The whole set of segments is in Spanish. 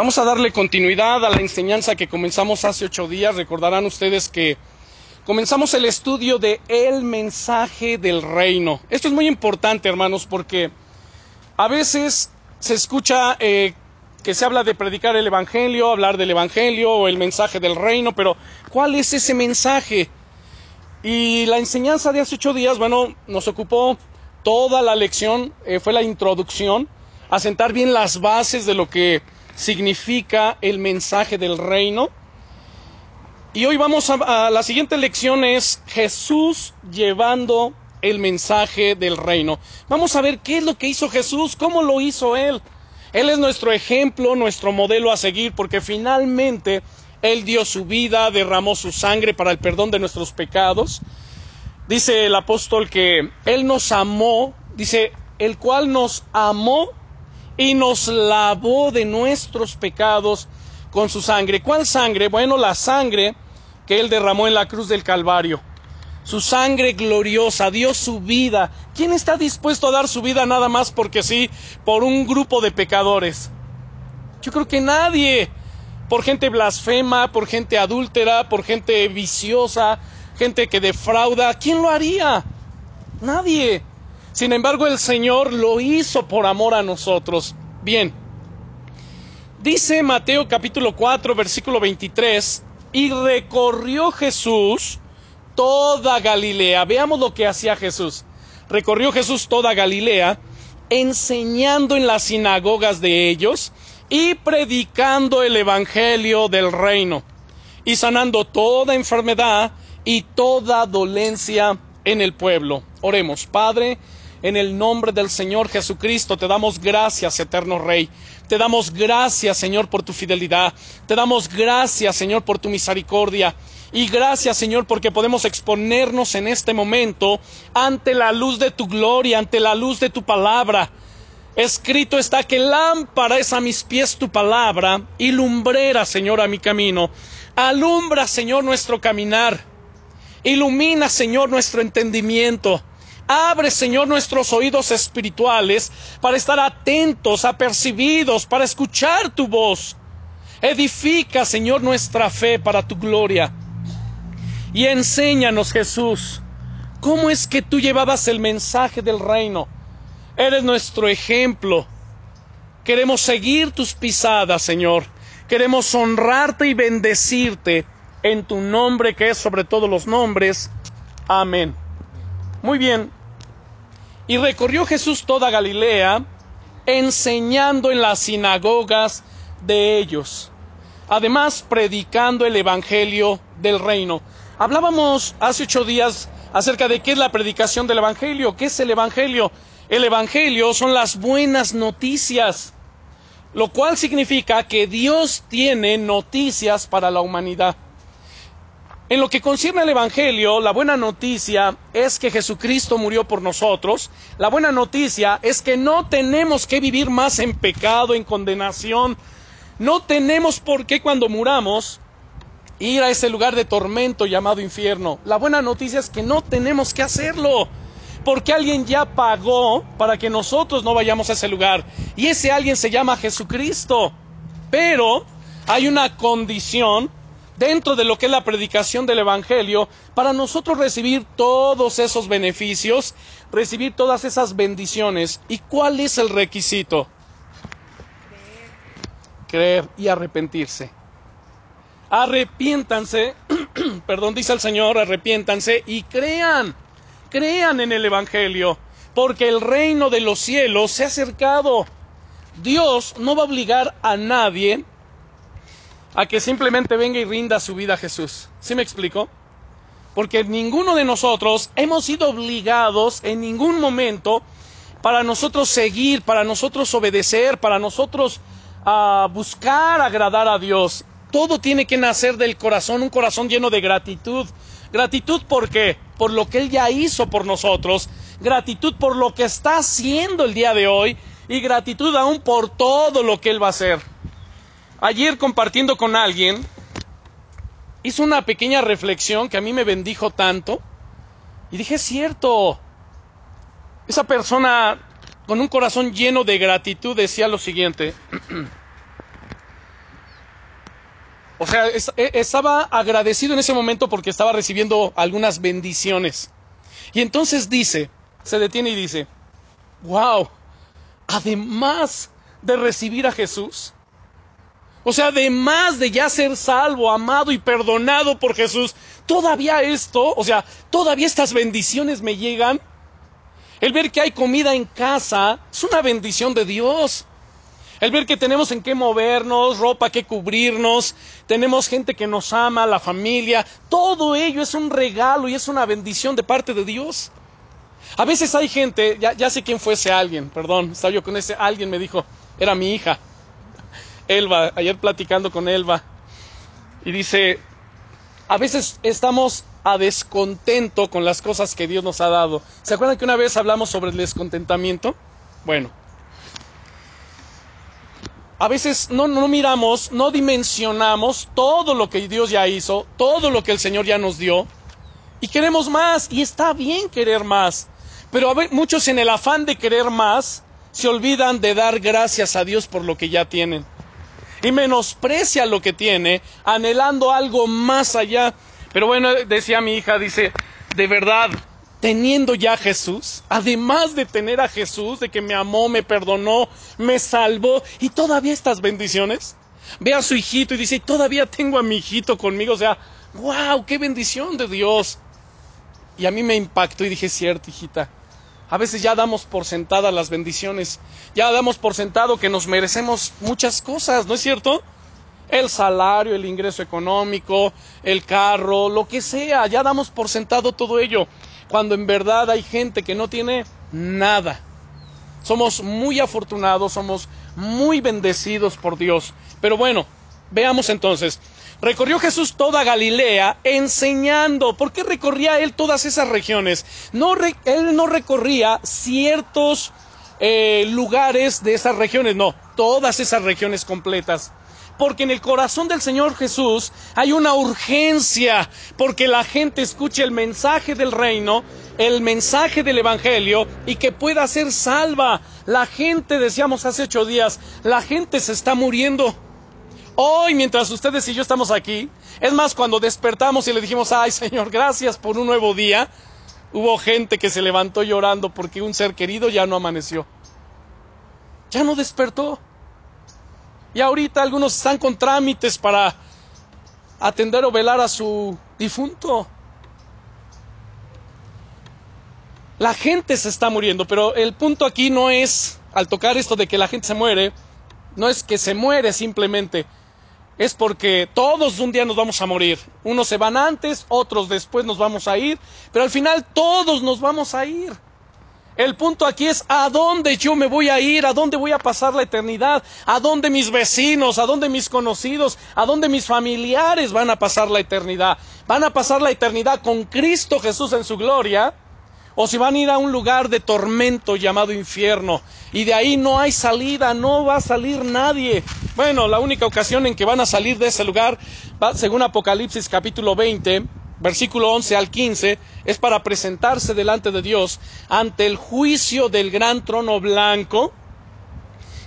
Vamos a darle continuidad a la enseñanza que comenzamos hace ocho días. Recordarán ustedes que comenzamos el estudio de el mensaje del reino. Esto es muy importante, hermanos, porque a veces se escucha eh, que se habla de predicar el evangelio, hablar del evangelio o el mensaje del reino, pero ¿cuál es ese mensaje? Y la enseñanza de hace ocho días, bueno, nos ocupó toda la lección, eh, fue la introducción, a sentar bien las bases de lo que significa el mensaje del reino. Y hoy vamos a, la siguiente lección es Jesús llevando el mensaje del reino. Vamos a ver qué es lo que hizo Jesús, cómo lo hizo Él. Él es nuestro ejemplo, nuestro modelo a seguir, porque finalmente Él dio su vida, derramó su sangre para el perdón de nuestros pecados. Dice el apóstol que Él nos amó, dice, el cual nos amó y nos lavó de nuestros pecados con su sangre. ¿Cuál sangre? Bueno, la sangre que Él derramó en la cruz del Calvario. Su sangre gloriosa, dio su vida. ¿Quién está dispuesto a dar su vida nada más porque sí, por un grupo de pecadores? Yo creo que nadie. Por gente blasfema, por gente adúltera, por gente viciosa, gente que defrauda. ¿Quién lo haría? Nadie. Sin embargo, el Señor lo hizo por amor a nosotros. Bien. Dice Mateo capítulo 4, versículo 23, y recorrió Jesús toda Galilea. Veamos lo que hacía Jesús. Recorrió Jesús toda Galilea, enseñando en las sinagogas de ellos y predicando el Evangelio del reino, y sanando toda enfermedad y toda dolencia en el pueblo. Oremos, Padre, en el nombre del Señor Jesucristo te damos gracias, eterno Rey. Te damos gracias, Señor, por tu fidelidad. Te damos gracias, Señor, por tu misericordia. Y gracias, Señor, porque podemos exponernos en este momento ante la luz de tu gloria, ante la luz de tu palabra. Escrito está que lámpara es a mis pies tu palabra y lumbrera, Señor, a mi camino. Alumbra, Señor, nuestro caminar. Ilumina, Señor, nuestro entendimiento. Abre, Señor, nuestros oídos espirituales para estar atentos, apercibidos, para escuchar tu voz. Edifica, Señor, nuestra fe para tu gloria. Y enséñanos, Jesús, cómo es que tú llevabas el mensaje del reino. Eres nuestro ejemplo. Queremos seguir tus pisadas, Señor. Queremos honrarte y bendecirte en tu nombre que es sobre todos los nombres. Amén. Muy bien. Y recorrió Jesús toda Galilea, enseñando en las sinagogas de ellos. Además, predicando el Evangelio del reino. Hablábamos hace ocho días acerca de qué es la predicación del Evangelio. ¿Qué es el Evangelio? El Evangelio son las buenas noticias, lo cual significa que Dios tiene noticias para la humanidad. En lo que concierne al Evangelio, la buena noticia es que Jesucristo murió por nosotros. La buena noticia es que no tenemos que vivir más en pecado, en condenación. No tenemos por qué cuando muramos ir a ese lugar de tormento llamado infierno. La buena noticia es que no tenemos que hacerlo. Porque alguien ya pagó para que nosotros no vayamos a ese lugar. Y ese alguien se llama Jesucristo. Pero hay una condición dentro de lo que es la predicación del Evangelio, para nosotros recibir todos esos beneficios, recibir todas esas bendiciones. ¿Y cuál es el requisito? Creer, Creer y arrepentirse. Arrepiéntanse, perdón, dice el Señor, arrepiéntanse y crean, crean en el Evangelio, porque el reino de los cielos se ha acercado. Dios no va a obligar a nadie a que simplemente venga y rinda su vida a Jesús. ¿Sí me explico? Porque ninguno de nosotros hemos sido obligados en ningún momento para nosotros seguir, para nosotros obedecer, para nosotros uh, buscar agradar a Dios. Todo tiene que nacer del corazón, un corazón lleno de gratitud. Gratitud por qué? Por lo que Él ya hizo por nosotros. Gratitud por lo que está haciendo el día de hoy. Y gratitud aún por todo lo que Él va a hacer. Ayer compartiendo con alguien, hizo una pequeña reflexión que a mí me bendijo tanto. Y dije, es cierto. Esa persona con un corazón lleno de gratitud decía lo siguiente. O sea, e, estaba agradecido en ese momento porque estaba recibiendo algunas bendiciones. Y entonces dice, se detiene y dice, wow, además de recibir a Jesús, o sea, además de ya ser salvo, amado y perdonado por Jesús, todavía esto, o sea, todavía estas bendiciones me llegan. El ver que hay comida en casa es una bendición de Dios. El ver que tenemos en qué movernos, ropa que cubrirnos, tenemos gente que nos ama, la familia, todo ello es un regalo y es una bendición de parte de Dios. A veces hay gente, ya, ya sé quién fue ese alguien, perdón, estaba yo con ese alguien, me dijo, era mi hija. Elba, ayer platicando con Elba, y dice, a veces estamos a descontento con las cosas que Dios nos ha dado. ¿Se acuerdan que una vez hablamos sobre el descontentamiento? Bueno, a veces no, no miramos, no dimensionamos todo lo que Dios ya hizo, todo lo que el Señor ya nos dio, y queremos más, y está bien querer más. Pero muchos en el afán de querer más se olvidan de dar gracias a Dios por lo que ya tienen y menosprecia lo que tiene, anhelando algo más allá. Pero bueno, decía mi hija, dice, de verdad, teniendo ya a Jesús, además de tener a Jesús, de que me amó, me perdonó, me salvó, y todavía estas bendiciones, ve a su hijito y dice, todavía tengo a mi hijito conmigo, o sea, wow, qué bendición de Dios. Y a mí me impactó y dije, cierto, hijita, a veces ya damos por sentadas las bendiciones, ya damos por sentado que nos merecemos muchas cosas, ¿no es cierto? El salario, el ingreso económico, el carro, lo que sea, ya damos por sentado todo ello, cuando en verdad hay gente que no tiene nada. Somos muy afortunados, somos muy bendecidos por Dios. Pero bueno, veamos entonces, Recorrió Jesús toda Galilea enseñando. ¿Por qué recorría él todas esas regiones? No, él no recorría ciertos eh, lugares de esas regiones, no, todas esas regiones completas. Porque en el corazón del Señor Jesús hay una urgencia, porque la gente escuche el mensaje del reino, el mensaje del Evangelio y que pueda ser salva. La gente, decíamos hace ocho días, la gente se está muriendo. Hoy, mientras ustedes y yo estamos aquí, es más, cuando despertamos y le dijimos, ay Señor, gracias por un nuevo día, hubo gente que se levantó llorando porque un ser querido ya no amaneció. Ya no despertó. Y ahorita algunos están con trámites para atender o velar a su difunto. La gente se está muriendo, pero el punto aquí no es, al tocar esto de que la gente se muere, no es que se muere simplemente, es porque todos un día nos vamos a morir. Unos se van antes, otros después nos vamos a ir, pero al final todos nos vamos a ir. El punto aquí es a dónde yo me voy a ir, a dónde voy a pasar la eternidad, a dónde mis vecinos, a dónde mis conocidos, a dónde mis familiares van a pasar la eternidad. Van a pasar la eternidad con Cristo Jesús en su gloria, o si van a ir a un lugar de tormento llamado infierno, y de ahí no hay salida, no va a salir nadie. Bueno, la única ocasión en que van a salir de ese lugar, según Apocalipsis capítulo 20, versículo 11 al 15, es para presentarse delante de Dios ante el juicio del gran trono blanco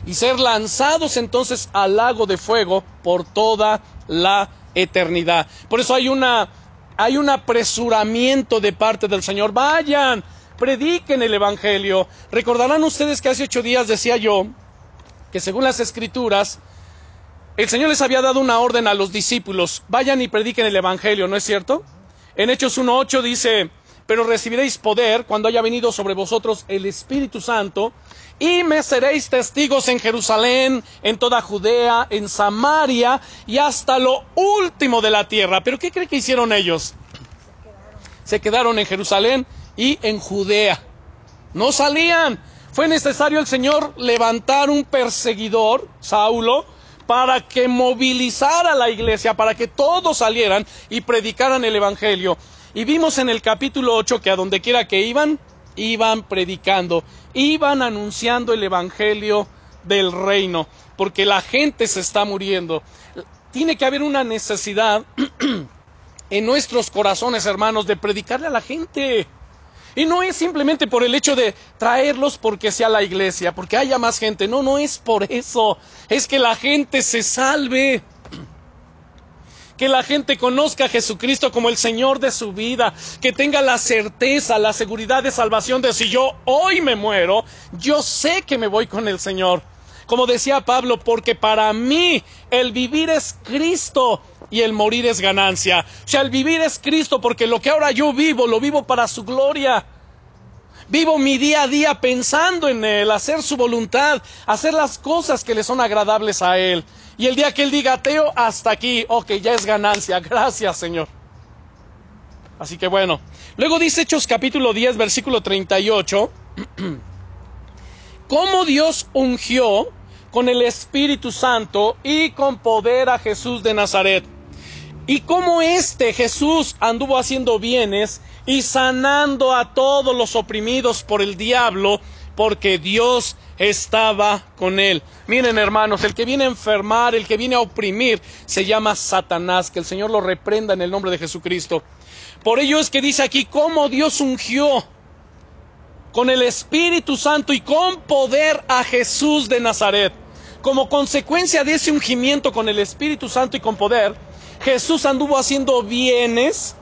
y ser lanzados entonces al lago de fuego por toda la eternidad. Por eso hay una hay un apresuramiento de parte del Señor. Vayan, prediquen el Evangelio. Recordarán ustedes que hace ocho días decía yo que según las escrituras, el Señor les había dado una orden a los discípulos, vayan y prediquen el Evangelio, ¿no es cierto? En Hechos 1.8 dice, pero recibiréis poder cuando haya venido sobre vosotros el Espíritu Santo, y me seréis testigos en Jerusalén, en toda Judea, en Samaria y hasta lo último de la tierra. Pero ¿qué cree que hicieron ellos? Se quedaron en Jerusalén y en Judea. No salían. Fue necesario el Señor levantar un perseguidor, Saulo, para que movilizara la iglesia, para que todos salieran y predicaran el Evangelio. Y vimos en el capítulo 8 que a donde quiera que iban, iban predicando, iban anunciando el Evangelio del reino, porque la gente se está muriendo. Tiene que haber una necesidad en nuestros corazones, hermanos, de predicarle a la gente. Y no es simplemente por el hecho de traerlos porque sea la iglesia, porque haya más gente. No, no es por eso. Es que la gente se salve. Que la gente conozca a Jesucristo como el Señor de su vida, que tenga la certeza, la seguridad de salvación de si yo hoy me muero, yo sé que me voy con el Señor. Como decía Pablo, porque para mí el vivir es Cristo y el morir es ganancia. O sea, el vivir es Cristo porque lo que ahora yo vivo, lo vivo para su gloria. Vivo mi día a día pensando en Él, hacer su voluntad, hacer las cosas que le son agradables a Él. Y el día que Él diga ateo, hasta aquí, ok, ya es ganancia. Gracias, Señor. Así que bueno. Luego dice Hechos capítulo 10, versículo 38. cómo Dios ungió con el Espíritu Santo y con poder a Jesús de Nazaret. Y cómo este Jesús anduvo haciendo bienes y sanando a todos los oprimidos por el diablo, porque Dios estaba con él. Miren hermanos, el que viene a enfermar, el que viene a oprimir, se llama Satanás, que el Señor lo reprenda en el nombre de Jesucristo. Por ello es que dice aquí cómo Dios ungió con el Espíritu Santo y con poder a Jesús de Nazaret. Como consecuencia de ese ungimiento con el Espíritu Santo y con poder, Jesús anduvo haciendo bienes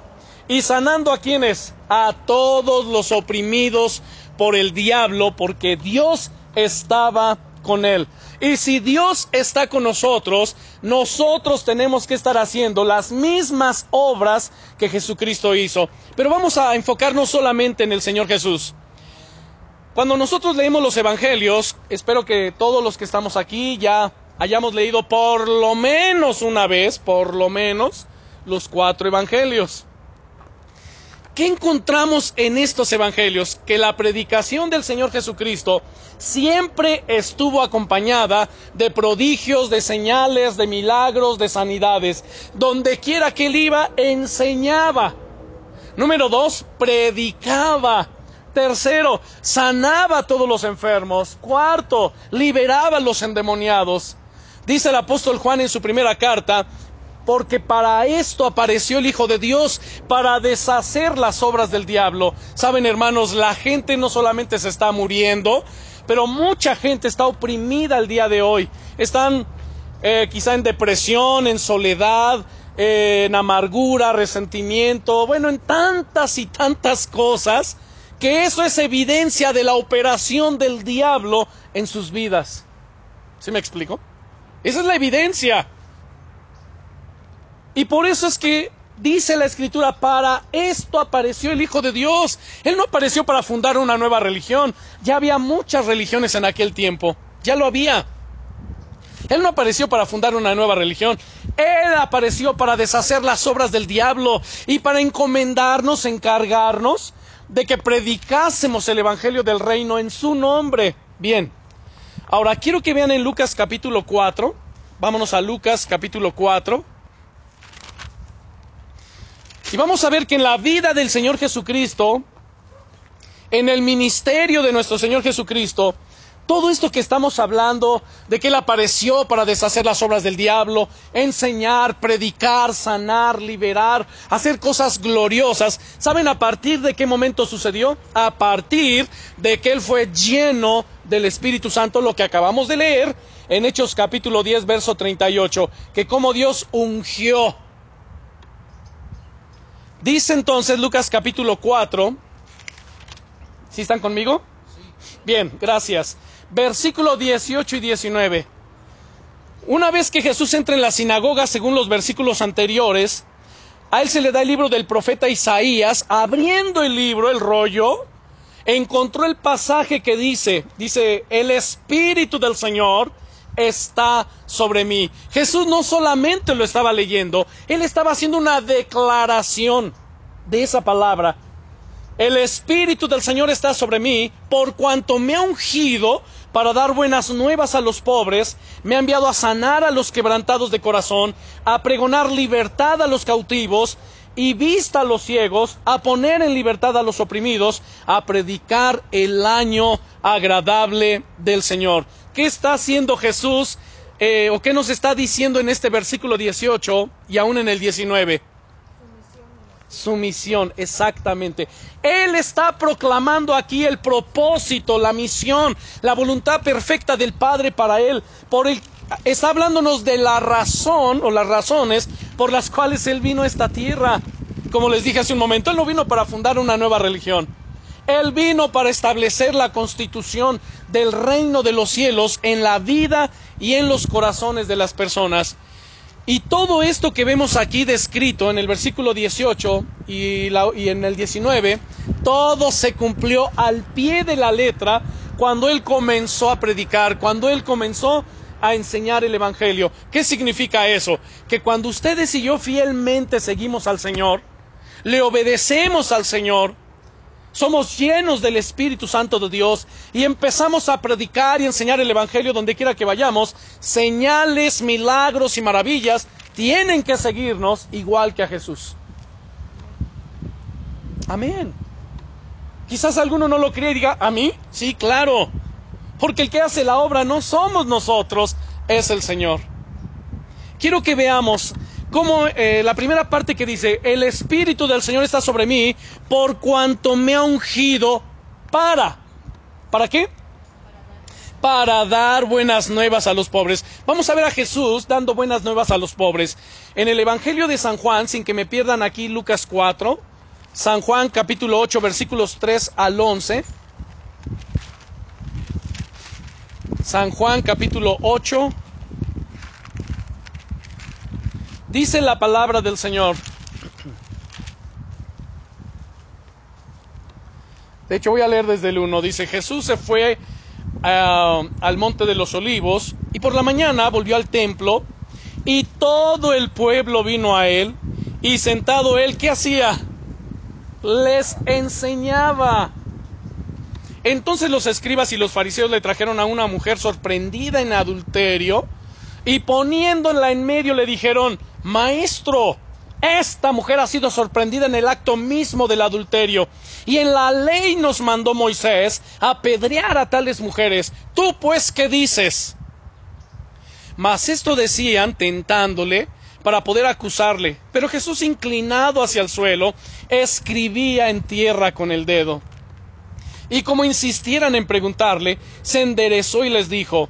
y sanando a quienes? A todos los oprimidos por el diablo, porque Dios estaba con él. Y si Dios está con nosotros, nosotros tenemos que estar haciendo las mismas obras que Jesucristo hizo. Pero vamos a enfocarnos solamente en el Señor Jesús. Cuando nosotros leemos los evangelios, espero que todos los que estamos aquí ya hayamos leído por lo menos una vez, por lo menos, los cuatro evangelios. ¿Qué encontramos en estos evangelios? Que la predicación del Señor Jesucristo siempre estuvo acompañada de prodigios, de señales, de milagros, de sanidades. Donde quiera que él iba, enseñaba. Número dos, predicaba. Tercero, sanaba a todos los enfermos. Cuarto, liberaba a los endemoniados. Dice el apóstol Juan en su primera carta, porque para esto apareció el Hijo de Dios, para deshacer las obras del diablo. Saben, hermanos, la gente no solamente se está muriendo, pero mucha gente está oprimida el día de hoy. Están eh, quizá en depresión, en soledad, eh, en amargura, resentimiento, bueno, en tantas y tantas cosas que eso es evidencia de la operación del diablo en sus vidas. ¿Sí me explico? Esa es la evidencia. Y por eso es que dice la escritura, para esto apareció el Hijo de Dios. Él no apareció para fundar una nueva religión. Ya había muchas religiones en aquel tiempo. Ya lo había. Él no apareció para fundar una nueva religión. Él apareció para deshacer las obras del diablo y para encomendarnos, encargarnos de que predicásemos el Evangelio del Reino en su nombre. Bien, ahora quiero que vean en Lucas capítulo 4, vámonos a Lucas capítulo 4, y vamos a ver que en la vida del Señor Jesucristo, en el ministerio de nuestro Señor Jesucristo, todo esto que estamos hablando, de que Él apareció para deshacer las obras del diablo, enseñar, predicar, sanar, liberar, hacer cosas gloriosas, ¿saben a partir de qué momento sucedió? A partir de que Él fue lleno del Espíritu Santo, lo que acabamos de leer en Hechos capítulo 10, verso 38, que como Dios ungió. Dice entonces Lucas capítulo 4, ¿sí están conmigo? Bien, gracias versículo 18 y 19. Una vez que Jesús entra en la sinagoga, según los versículos anteriores, a él se le da el libro del profeta Isaías, abriendo el libro, el rollo, encontró el pasaje que dice, dice, el Espíritu del Señor está sobre mí. Jesús no solamente lo estaba leyendo, él estaba haciendo una declaración de esa palabra. El Espíritu del Señor está sobre mí, por cuanto me ha ungido para dar buenas nuevas a los pobres, me ha enviado a sanar a los quebrantados de corazón, a pregonar libertad a los cautivos y vista a los ciegos, a poner en libertad a los oprimidos, a predicar el año agradable del Señor. ¿Qué está haciendo Jesús eh, o qué nos está diciendo en este versículo 18 y aún en el 19? su misión, exactamente. Él está proclamando aquí el propósito, la misión, la voluntad perfecta del Padre para él. Por el, está hablándonos de la razón o las razones por las cuales Él vino a esta tierra. Como les dije hace un momento, Él no vino para fundar una nueva religión. Él vino para establecer la constitución del reino de los cielos en la vida y en los corazones de las personas. Y todo esto que vemos aquí descrito en el versículo 18 y, en el 19, todo se cumplió al pie de la letra cuando Él comenzó a predicar, cuando Él comenzó a enseñar el Evangelio. ¿Qué significa eso? Que cuando ustedes y yo fielmente seguimos al Señor, le obedecemos al Señor, somos llenos del Espíritu Santo de Dios y empezamos a predicar y enseñar el Evangelio donde quiera que vayamos, señales, milagros y maravillas tienen que seguirnos igual que a Jesús. Amén. Quizás alguno no lo cree y diga, ¿a mí? Sí, claro. Porque el que hace la obra no somos nosotros, es el Señor. Quiero que veamos como eh, la primera parte que dice, el Espíritu del Señor está sobre mí por cuanto me ha ungido para. ¿Para qué? Para dar buenas nuevas a los pobres. Vamos a ver a Jesús dando buenas nuevas a los pobres. En el Evangelio de San Juan, sin que me pierdan aquí Lucas 4, San Juan capítulo 8 versículos 3 al 11. San Juan capítulo 8 Dice la palabra del Señor. De hecho, voy a leer desde el 1. Dice, Jesús se fue uh, al monte de los olivos y por la mañana volvió al templo y todo el pueblo vino a él y sentado él, ¿qué hacía? Les enseñaba. Entonces los escribas y los fariseos le trajeron a una mujer sorprendida en adulterio y poniéndola en medio le dijeron, Maestro, esta mujer ha sido sorprendida en el acto mismo del adulterio. Y en la ley nos mandó Moisés apedrear a tales mujeres. ¿Tú pues qué dices? Mas esto decían tentándole para poder acusarle. Pero Jesús, inclinado hacia el suelo, escribía en tierra con el dedo. Y como insistieran en preguntarle, se enderezó y les dijo,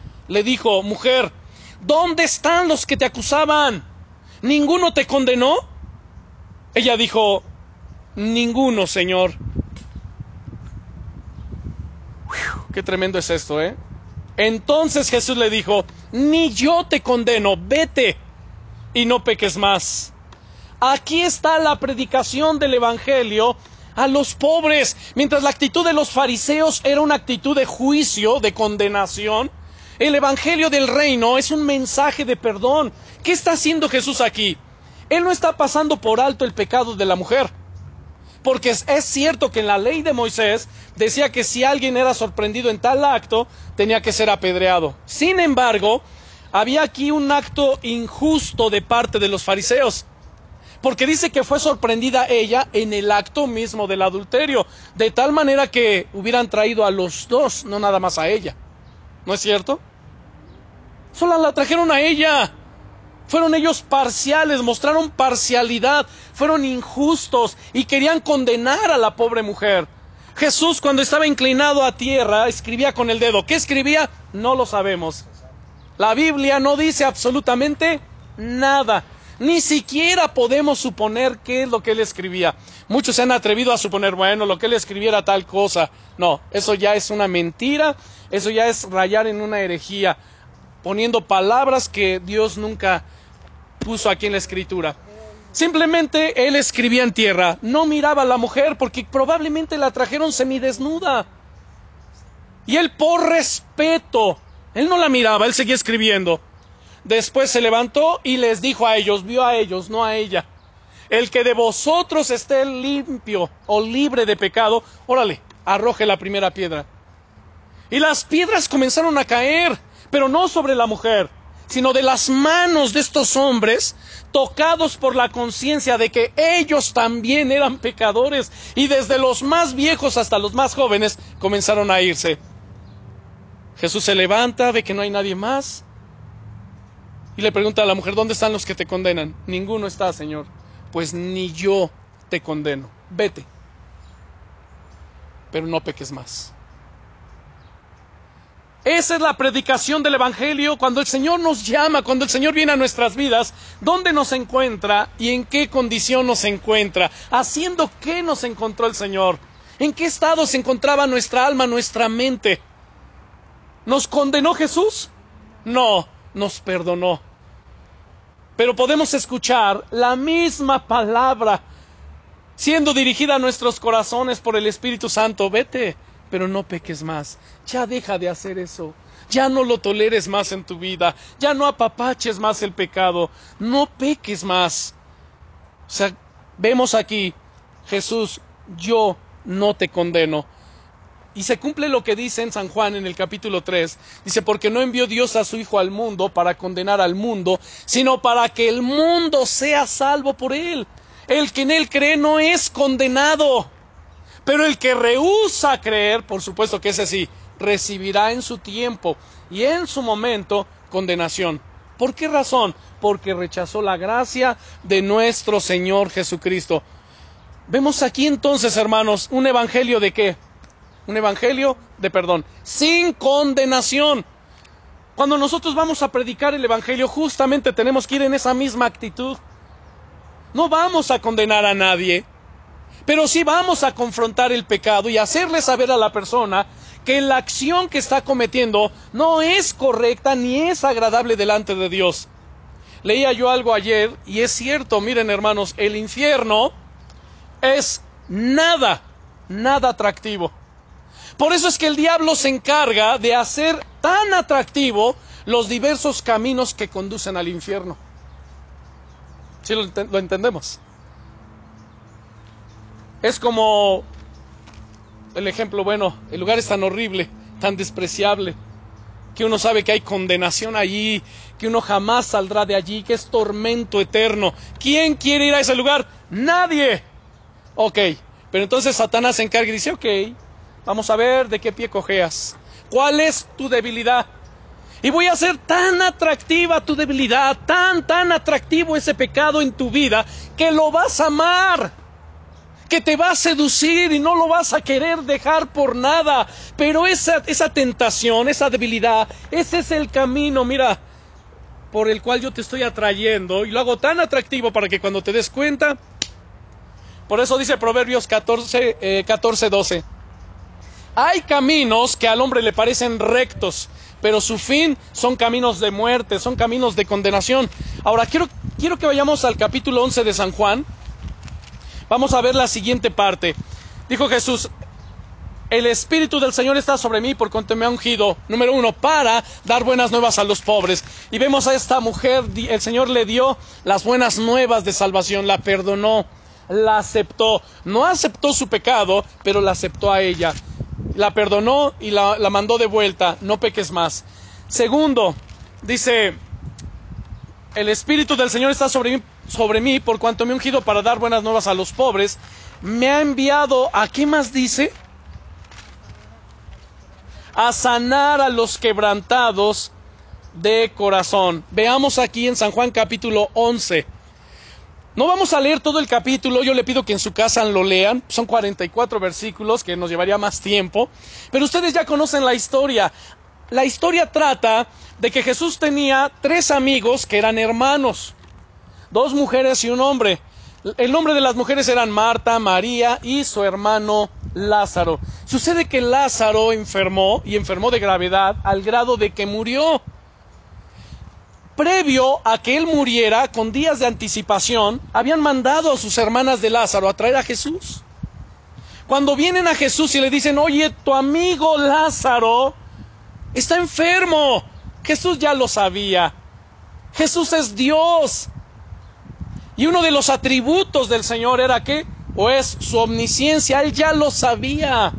le dijo, mujer, ¿dónde están los que te acusaban? ¿Ninguno te condenó? Ella dijo, ninguno, Señor. qué tremendo es esto, ¿eh? Entonces Jesús le dijo, ni yo te condeno, vete y no peques más. Aquí está la predicación del Evangelio a los pobres, mientras la actitud de los fariseos era una actitud de juicio, de condenación, el Evangelio del Reino es un mensaje de perdón. ¿Qué está haciendo Jesús aquí? Él no está pasando por alto el pecado de la mujer. Porque es, cierto que en la ley de Moisés decía que si alguien era sorprendido en tal acto, tenía que ser apedreado. Sin embargo, había aquí un acto injusto de parte de los fariseos. Porque dice que fue sorprendida ella en el acto mismo del adulterio, de tal manera que hubieran traído a los dos, no nada más a ella. ¿No es cierto? Solo la trajeron a ella. Fueron ellos parciales, mostraron parcialidad, fueron injustos y querían condenar a la pobre mujer. Jesús cuando estaba inclinado a tierra escribía con el dedo. ¿Qué escribía? No lo sabemos. La Biblia no dice absolutamente nada. Ni siquiera podemos suponer qué es lo que él escribía. Muchos se han atrevido a suponer, bueno, lo que él escribiera tal cosa. No, eso ya es una mentira, eso ya es rayar en una herejía poniendo palabras que Dios nunca puso aquí en la escritura. Simplemente él escribía en tierra, no miraba a la mujer porque probablemente la trajeron semidesnuda. Y él por respeto, él no la miraba, él seguía escribiendo. Después se levantó y les dijo a ellos, vio a ellos, no a ella. El que de vosotros esté limpio o libre de pecado, órale, arroje la primera piedra. Y las piedras comenzaron a caer pero no sobre la mujer, sino de las manos de estos hombres, tocados por la conciencia de que ellos también eran pecadores, y desde los más viejos hasta los más jóvenes comenzaron a irse. Jesús se levanta, ve que no hay nadie más, y le pregunta a la mujer, ¿dónde están los que te condenan? Ninguno está, Señor. Pues ni yo te condeno. Vete. Pero no peques más. Esa es la predicación del Evangelio cuando el Señor nos llama, cuando el Señor viene a nuestras vidas, ¿dónde nos encuentra y en qué condición nos encuentra? ¿Haciendo qué nos encontró el Señor? ¿En qué estado se encontraba nuestra alma, nuestra mente? ¿Nos condenó Jesús? No, nos perdonó. Pero podemos escuchar la misma palabra siendo dirigida a nuestros corazones por el Espíritu Santo. Vete, pero no peques más. Ya deja de hacer eso. Ya no lo toleres más en tu vida. Ya no apapaches más el pecado. No peques más. O sea, vemos aquí, Jesús, yo no te condeno. Y se cumple lo que dice en San Juan en el capítulo 3. Dice, porque no envió Dios a su Hijo al mundo para condenar al mundo, sino para que el mundo sea salvo por él. El que en él cree no es condenado. Pero el que rehúsa creer, por supuesto que ese sí, recibirá en su tiempo y en su momento condenación. ¿Por qué razón? Porque rechazó la gracia de nuestro Señor Jesucristo. Vemos aquí entonces, hermanos, un evangelio de qué? Un evangelio de perdón, sin condenación. Cuando nosotros vamos a predicar el evangelio, justamente tenemos que ir en esa misma actitud. No vamos a condenar a nadie, pero sí vamos a confrontar el pecado y hacerle saber a la persona que la acción que está cometiendo no es correcta ni es agradable delante de Dios. Leía yo algo ayer y es cierto, miren hermanos, el infierno es nada, nada atractivo. Por eso es que el diablo se encarga de hacer tan atractivo los diversos caminos que conducen al infierno. ¿Sí lo, lo entendemos? Es como el ejemplo, bueno, el lugar es tan horrible, tan despreciable, que uno sabe que hay condenación allí, que uno jamás saldrá de allí, que es tormento eterno. ¿Quién quiere ir a ese lugar? Nadie. Ok, pero entonces Satanás se encarga y dice, ok, vamos a ver de qué pie cojeas. ¿Cuál es tu debilidad? Y voy a hacer tan atractiva tu debilidad, tan, tan atractivo ese pecado en tu vida, que lo vas a amar que te va a seducir y no lo vas a querer dejar por nada. Pero esa, esa tentación, esa debilidad, ese es el camino, mira, por el cual yo te estoy atrayendo y lo hago tan atractivo para que cuando te des cuenta, por eso dice Proverbios 14, 14 12. Hay caminos que al hombre le parecen rectos, pero su fin son caminos de muerte, son caminos de condenación. Ahora quiero, quiero que vayamos al capítulo 11 de San Juan. Vamos a ver la siguiente parte. Dijo Jesús, el Espíritu del Señor está sobre mí por cuanto me ha ungido, número uno, para dar buenas nuevas a los pobres. Y vemos a esta mujer, el Señor le dio las buenas nuevas de salvación, la perdonó, la aceptó. No aceptó su pecado, pero la aceptó a ella. La perdonó y la, la mandó de vuelta, no peques más. Segundo, dice, el Espíritu del Señor está sobre mí sobre mí por cuanto me ha ungido para dar buenas nuevas a los pobres. Me ha enviado, ¿a qué más dice? A sanar a los quebrantados de corazón. Veamos aquí en San Juan capítulo 11. No vamos a leer todo el capítulo, yo le pido que en su casa lo lean, son 44 versículos que nos llevaría más tiempo, pero ustedes ya conocen la historia. La historia trata de que Jesús tenía tres amigos que eran hermanos dos mujeres y un hombre. El nombre de las mujeres eran Marta, María y su hermano Lázaro. Sucede que Lázaro enfermó y enfermó de gravedad al grado de que murió. Previo a que él muriera, con días de anticipación, habían mandado a sus hermanas de Lázaro a traer a Jesús. Cuando vienen a Jesús y le dicen, oye, tu amigo Lázaro está enfermo, Jesús ya lo sabía. Jesús es Dios. Y uno de los atributos del Señor era que, o es su omnisciencia, Él ya lo sabía.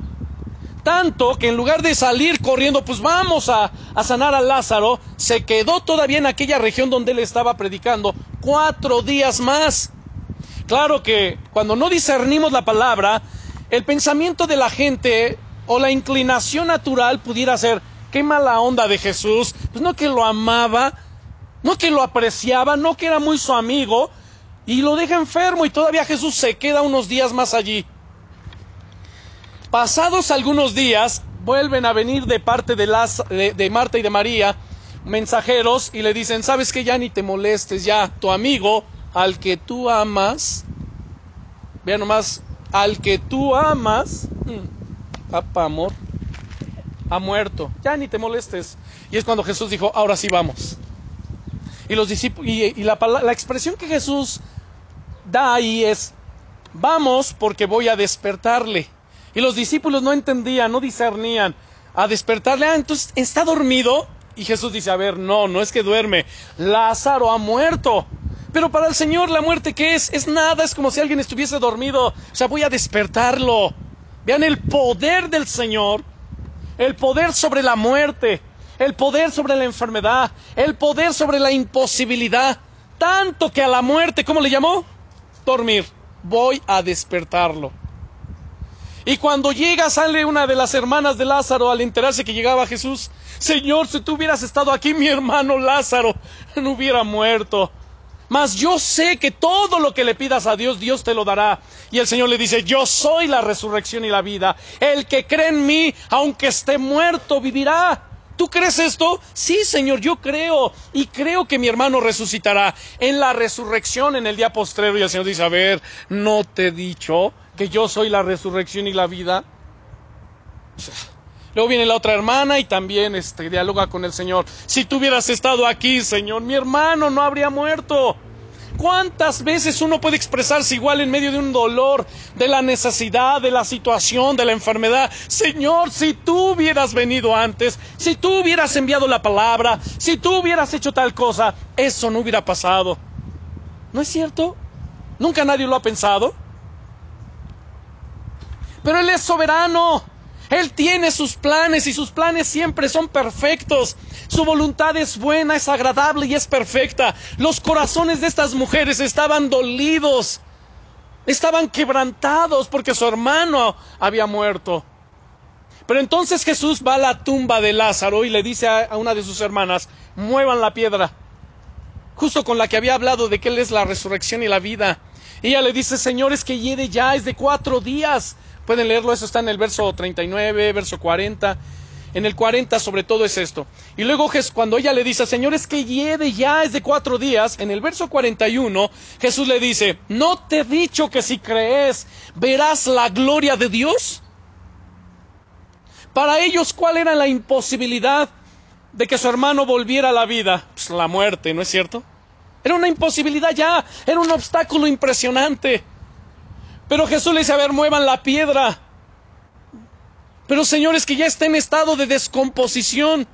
Tanto que en lugar de salir corriendo, pues vamos a, a, sanar a Lázaro, se quedó todavía en aquella región donde él estaba predicando cuatro días más. Claro que cuando no discernimos la palabra, el pensamiento de la gente o la inclinación natural pudiera ser, qué mala onda de Jesús, pues no que lo amaba, no que lo apreciaba, no que era muy su amigo, y lo deja enfermo y todavía Jesús se queda unos días más allí. Pasados algunos días, vuelven a venir de parte de, las, de, Marta y de María mensajeros y le dicen, sabes que ya ni te molestes, ya tu amigo, al que tú amas, vean nomás, al que tú amas, papá amor, ha muerto, ya ni te molestes. Y es cuando Jesús dijo, ahora sí vamos. Y, los discípulos, y, y la, la expresión que Jesús da ahí es, vamos porque voy a despertarle. Y los discípulos no entendían, no discernían. A despertarle, ah, entonces está dormido. Y Jesús dice, a ver, no, no es que duerme. Lázaro ha muerto. Pero para el Señor la muerte qué es? Es nada, es como si alguien estuviese dormido. O sea, voy a despertarlo. Vean el poder del Señor, el poder sobre la muerte, el poder sobre la enfermedad, el poder sobre la imposibilidad. Tanto que a la muerte, ¿cómo le llamó? Dormir. Voy a despertarlo. Y cuando llega, sale una de las hermanas de Lázaro al enterarse que llegaba Jesús. Señor, si tú hubieras estado aquí, mi hermano Lázaro no hubiera muerto. Mas yo sé que todo lo que le pidas a Dios, Dios te lo dará. Y el Señor le dice, yo soy la resurrección y la vida. El que cree en mí, aunque esté muerto, vivirá. ¿Tú crees esto? Sí, Señor, yo creo. Y creo que mi hermano resucitará en la resurrección en el día postrero. Y el Señor dice, a ver, ¿no te he dicho que yo soy la resurrección y la vida? Luego viene la otra hermana y también este, dialoga con el Señor. Si tú hubieras estado aquí, Señor, mi hermano no habría muerto. ¿Cuántas veces uno puede expresarse igual en medio de un dolor, de la necesidad, de la situación, de la enfermedad? Señor, si tú hubieras venido antes, si tú hubieras enviado la palabra, si tú hubieras hecho tal cosa, eso no hubiera pasado. ¿No es cierto? ¿Nunca nadie lo ha pensado? Pero Él es soberano. Él tiene sus planes y sus planes siempre son perfectos. Su voluntad es buena, es agradable y es perfecta. Los corazones de estas mujeres estaban dolidos, estaban quebrantados porque su hermano había muerto. Pero entonces Jesús va a la tumba de Lázaro y le dice a una de sus hermanas, muevan la piedra, justo con la que había hablado de que Él es la resurrección y la vida. Y ella le dice, Señor, es que hiede ya, es de cuatro días. Pueden leerlo, eso está en el verso 39, verso 40. En el 40 sobre todo es esto. Y luego cuando ella le dice, Señor, es que hiede ya es de cuatro días, en el verso 41 Jesús le dice, ¿no te he dicho que si crees verás la gloria de Dios? Para ellos, ¿cuál era la imposibilidad de que su hermano volviera a la vida? Pues la muerte, ¿no es cierto? Era una imposibilidad ya, era un obstáculo impresionante. Pero Jesús le dice, a ver, muevan la piedra. Pero señores, que ya está en estado de descomposición.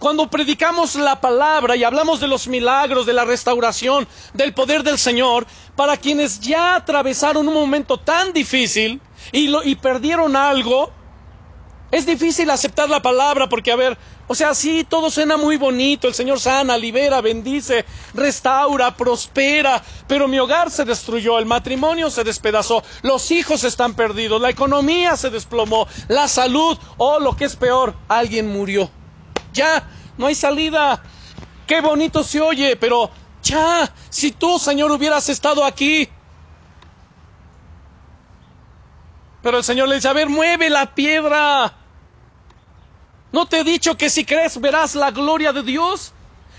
Cuando predicamos la palabra y hablamos de los milagros, de la restauración, del poder del Señor, para quienes ya atravesaron un momento tan difícil y, lo, y perdieron algo, es difícil aceptar la palabra porque, a ver, o sea, sí, todo suena muy bonito, el Señor sana, libera, bendice, restaura, prospera, pero mi hogar se destruyó, el matrimonio se despedazó, los hijos están perdidos, la economía se desplomó, la salud, o lo que es peor, alguien murió. Ya, no hay salida. Qué bonito se oye, pero ya, si tú, Señor, hubieras estado aquí. Pero el Señor le dice, a ver, mueve la piedra. ¿No te he dicho que si crees verás la gloria de Dios?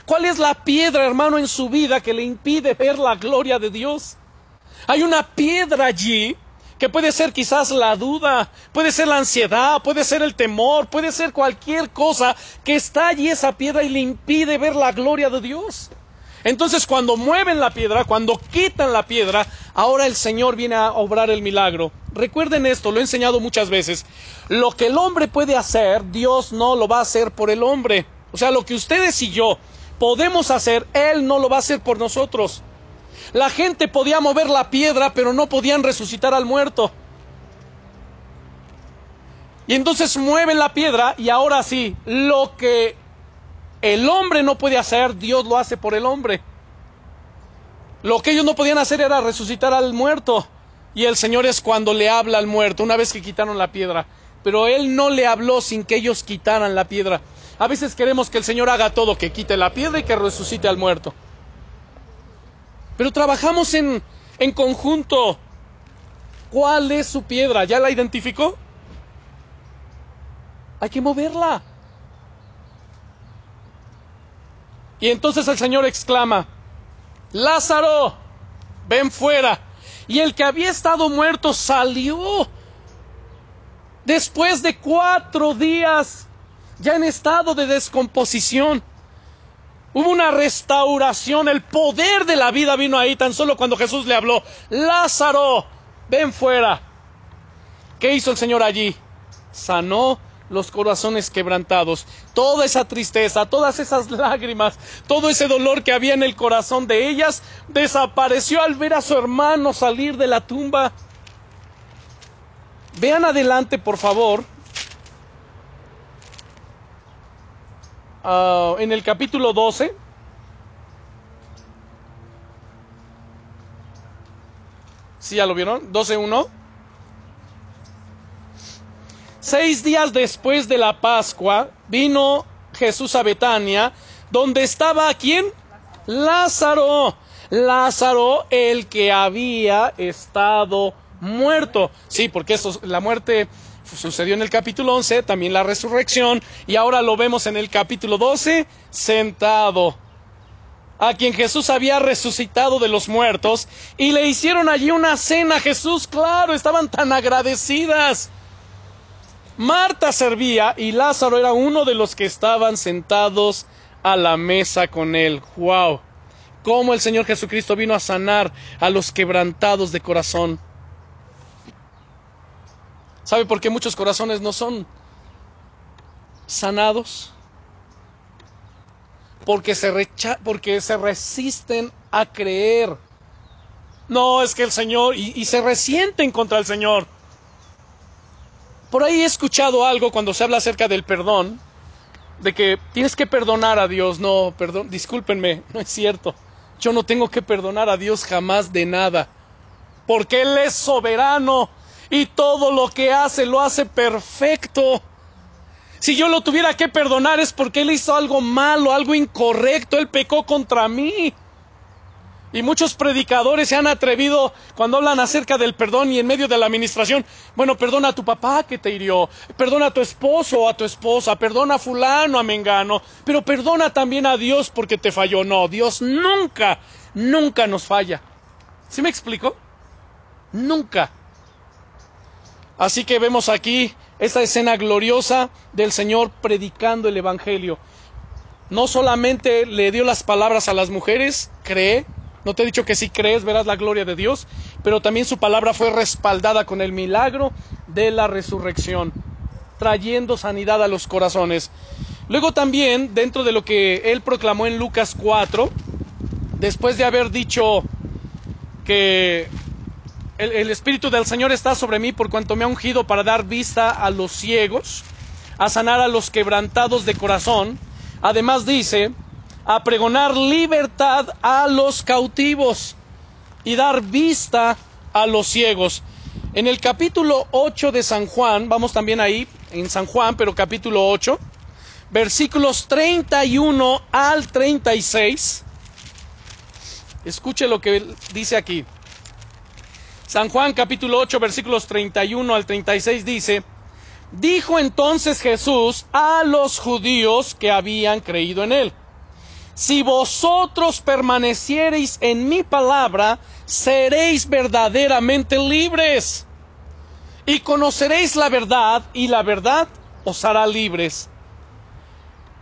¿Cuál es la piedra, hermano, en su vida que le impide ver la gloria de Dios? Hay una piedra allí que puede ser quizás la duda, puede ser la ansiedad, puede ser el temor, puede ser cualquier cosa que está allí esa piedra y le impide ver la gloria de Dios. Entonces cuando mueven la piedra, cuando quitan la piedra, ahora el Señor viene a obrar el milagro. Recuerden esto, lo he enseñado muchas veces. Lo que el hombre puede hacer, Dios no lo va a hacer por el hombre. O sea, lo que ustedes y yo podemos hacer, Él no lo va a hacer por nosotros. La gente podía mover la piedra, pero no podían resucitar al muerto. Y entonces mueven la piedra y ahora sí, lo que el hombre no puede hacer, Dios lo hace por el hombre. Lo que ellos no podían hacer era resucitar al muerto. Y el Señor es cuando le habla al muerto, una vez que quitaron la piedra. Pero Él no le habló sin que ellos quitaran la piedra. A veces queremos que el Señor haga todo, que quite la piedra y que resucite al muerto. Pero trabajamos en, en conjunto. ¿Cuál es su piedra? ¿Ya la identificó? Hay que moverla. Y entonces el Señor exclama, Lázaro, ven fuera. Y el que había estado muerto salió. Después de cuatro días, ya en estado de descomposición. Hubo una restauración, el poder de la vida vino ahí tan solo cuando Jesús le habló, Lázaro, ven fuera. ¿Qué hizo el Señor allí? Sanó los corazones quebrantados, toda esa tristeza, todas esas lágrimas, todo ese dolor que había en el corazón de ellas, desapareció al ver a su hermano salir de la tumba. Vean adelante, por favor, uh, en el capítulo 12. ¿Sí ya lo vieron? 12.1. Seis días después de la Pascua vino Jesús a Betania, donde estaba quién? Lázaro. Lázaro, el que había estado muerto. Sí, porque eso, la muerte sucedió en el capítulo 11, también la resurrección, y ahora lo vemos en el capítulo 12, sentado. A quien Jesús había resucitado de los muertos, y le hicieron allí una cena. Jesús, claro, estaban tan agradecidas. Marta servía y Lázaro era uno de los que estaban sentados a la mesa con él. ¡Wow! Cómo el Señor Jesucristo vino a sanar a los quebrantados de corazón. ¿Sabe por qué muchos corazones no son sanados? Porque se, porque se resisten a creer. No, es que el Señor, y, y se resienten contra el Señor. Por ahí he escuchado algo cuando se habla acerca del perdón, de que tienes que perdonar a Dios. No, perdón, discúlpenme, no es cierto. Yo no tengo que perdonar a Dios jamás de nada, porque Él es soberano y todo lo que hace lo hace perfecto. Si yo lo tuviera que perdonar es porque Él hizo algo malo, algo incorrecto, Él pecó contra mí. Y muchos predicadores se han atrevido cuando hablan acerca del perdón y en medio de la administración, bueno, perdona a tu papá que te hirió, perdona a tu esposo o a tu esposa, perdona a fulano, a mengano, pero perdona también a Dios porque te falló. No, Dios nunca, nunca nos falla. ¿Sí me explico? Nunca. Así que vemos aquí esta escena gloriosa del Señor predicando el Evangelio. No solamente le dio las palabras a las mujeres, cree, no te he dicho que si crees verás la gloria de Dios, pero también su palabra fue respaldada con el milagro de la resurrección, trayendo sanidad a los corazones. Luego también, dentro de lo que él proclamó en Lucas 4, después de haber dicho que el, el, Espíritu del Señor está sobre mí por cuanto me ha ungido para dar vista a los ciegos, a sanar a los quebrantados de corazón. Además dice, a pregonar libertad a los cautivos y dar vista a los ciegos. En el capítulo 8 de San Juan, vamos también ahí, en San Juan, pero capítulo 8, versículos 31 al 36. Escuche lo que dice aquí. San Juan capítulo 8 versículos 31 al 36 dice, Dijo entonces Jesús a los judíos que habían creído en él, Si vosotros permaneciereis en mi palabra, seréis verdaderamente libres, y conoceréis la verdad, y la verdad os hará libres.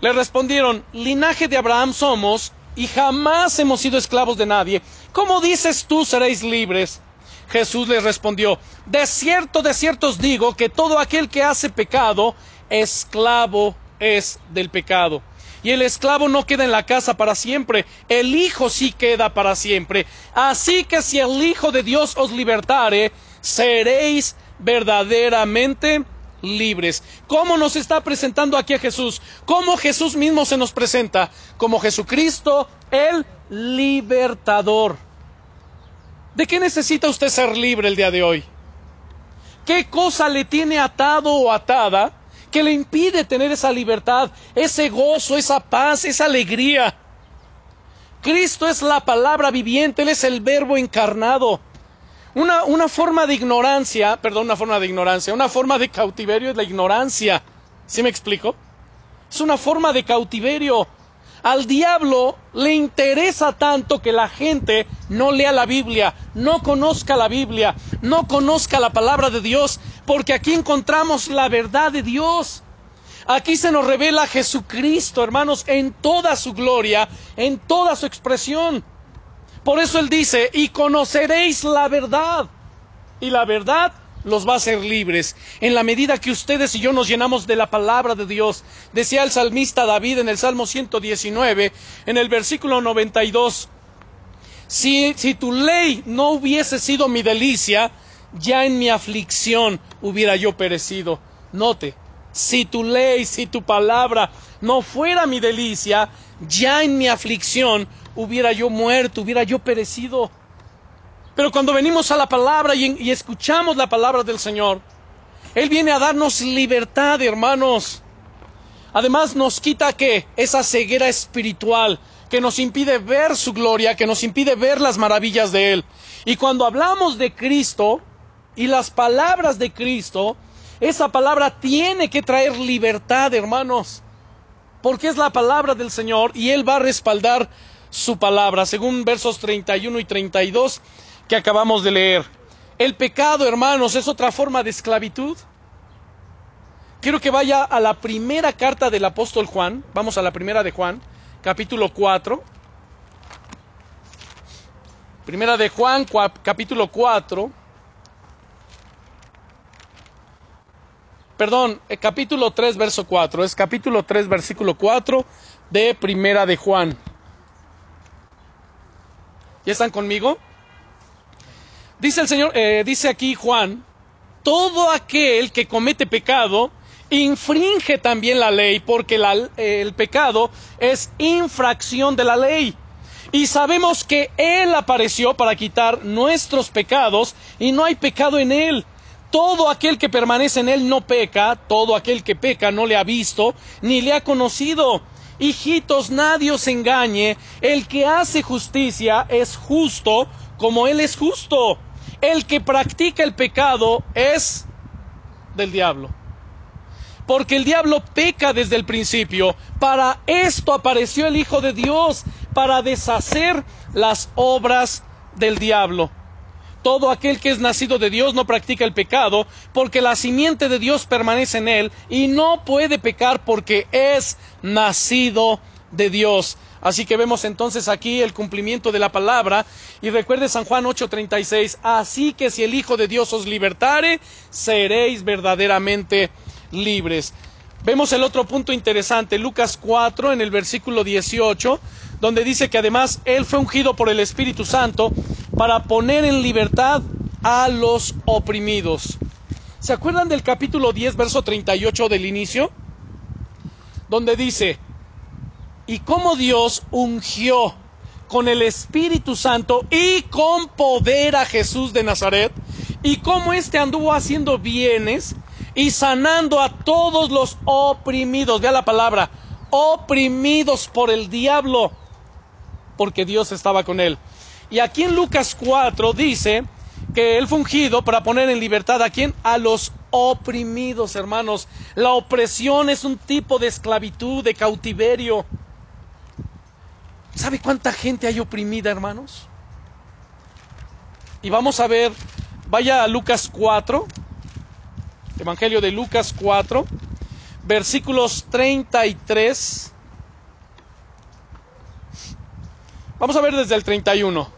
Le respondieron, linaje de Abraham somos, y jamás hemos sido esclavos de nadie. ¿Cómo dices tú seréis libres? Jesús les respondió, de cierto, de cierto os digo que todo aquel que hace pecado, esclavo es del pecado. Y el esclavo no queda en la casa para siempre, el Hijo sí queda para siempre. Así que si el Hijo de Dios os libertare, seréis verdaderamente libres. ¿Cómo nos está presentando aquí a Jesús? ¿Cómo Jesús mismo se nos presenta? Como Jesucristo, el libertador. ¿De qué necesita usted ser libre el día de hoy? ¿Qué cosa le tiene atado o atada que le impide tener esa libertad, ese gozo, esa paz, esa alegría? Cristo es la palabra viviente, Él es el verbo encarnado. Una, una, forma de ignorancia, perdón, una forma de ignorancia, una forma de cautiverio es la ignorancia. ¿Sí me explico? Es una forma de cautiverio. Al diablo le interesa tanto que la gente no lea la Biblia, no conozca la Biblia, no conozca la palabra de Dios, porque aquí encontramos la verdad de Dios. Aquí se nos revela Jesucristo, hermanos, en toda su gloria, en toda su expresión. Por eso Él dice, y conoceréis la verdad. Y la verdad los va a hacer libres. En la medida que ustedes y yo nos llenamos de la palabra de Dios, decía el salmista David en el Salmo 119, en el versículo 92, si, si tu ley no hubiese sido mi delicia, ya en mi aflicción hubiera yo perecido. Note, si tu ley, si tu palabra no fuera mi delicia, ya en mi aflicción hubiera yo muerto, hubiera yo perecido. Pero cuando venimos a la palabra y, escuchamos la palabra del Señor, Él viene a darnos libertad, hermanos. Además nos quita que esa ceguera espiritual que nos impide ver su gloria, que nos impide ver las maravillas de Él. Y cuando hablamos de Cristo y las palabras de Cristo, esa palabra tiene que traer libertad, hermanos, porque es la palabra del Señor y Él va a respaldar su palabra, según versos 31 y 32 que acabamos de leer. El pecado, hermanos, es otra forma de esclavitud. Quiero que vaya a la primera carta del apóstol Juan. Vamos a la primera de Juan, capítulo 4. Primera de Juan, capítulo 4. Perdón, eh, capítulo 3, verso 4. Es capítulo 3, versículo 4 de Primera de Juan. ¿Ya están conmigo? Dice el Señor, eh, dice aquí Juan, todo aquel que comete pecado infringe también la ley, porque el pecado es infracción de la ley. Y sabemos que Él apareció para quitar nuestros pecados y no hay pecado en Él. Todo aquel que permanece en Él no peca, todo aquel que peca no le ha visto ni le ha conocido. Hijitos, nadie os engañe, el que hace justicia es justo como Él es justo el que practica el pecado es del diablo. Porque el diablo peca desde el principio. Para esto apareció el Hijo de Dios, para deshacer las obras del diablo. Todo aquel que es nacido de Dios no practica el pecado, porque la simiente de Dios permanece en él y no puede pecar porque es nacido de Dios. Así que vemos entonces aquí el cumplimiento de la palabra. Y recuerde San Juan 8:36, así que si el Hijo de Dios os libertare, seréis verdaderamente libres. Vemos el otro punto interesante, Lucas 4 en el versículo 18, donde dice que además Él fue ungido por el Espíritu Santo para poner en libertad a los oprimidos. ¿Se acuerdan del capítulo 10, verso 38 del inicio? Donde dice, y cómo Dios ungió con el Espíritu Santo y con poder a Jesús de Nazaret, y cómo éste anduvo haciendo bienes y sanando a todos los oprimidos, vea la palabra, oprimidos por el diablo, porque Dios estaba con él. Y aquí en Lucas 4 dice que él fue ungido para poner en libertad a quién? A los oprimidos, hermanos. La opresión es un tipo de esclavitud, de cautiverio. ¿Sabe cuánta gente hay oprimida, hermanos? Y vamos a ver, vaya a Lucas 4, Evangelio de Lucas 4, versículos 33. Vamos a ver desde el 31.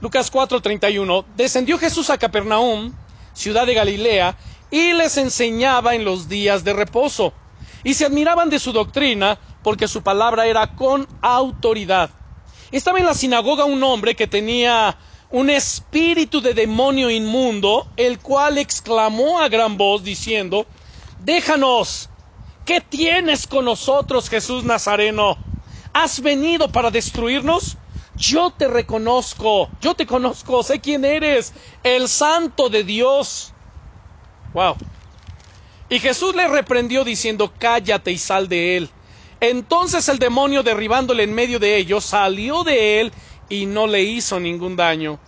Lucas 4, 31. Descendió Jesús a Capernaum, ciudad de Galilea, y les enseñaba en los días de reposo. Y se admiraban de su doctrina, porque su palabra era con autoridad. Estaba en la sinagoga un hombre que tenía un espíritu de demonio inmundo, el cual exclamó a gran voz diciendo, déjanos, ¿qué tienes con nosotros, Jesús Nazareno? ¿Has venido para destruirnos? Yo te reconozco, yo te conozco, sé quién eres, el santo de Dios. Wow. Y Jesús le reprendió diciendo, cállate y sal de él. Entonces el demonio, derribándole en medio de ellos, salió de él y no le hizo ningún daño.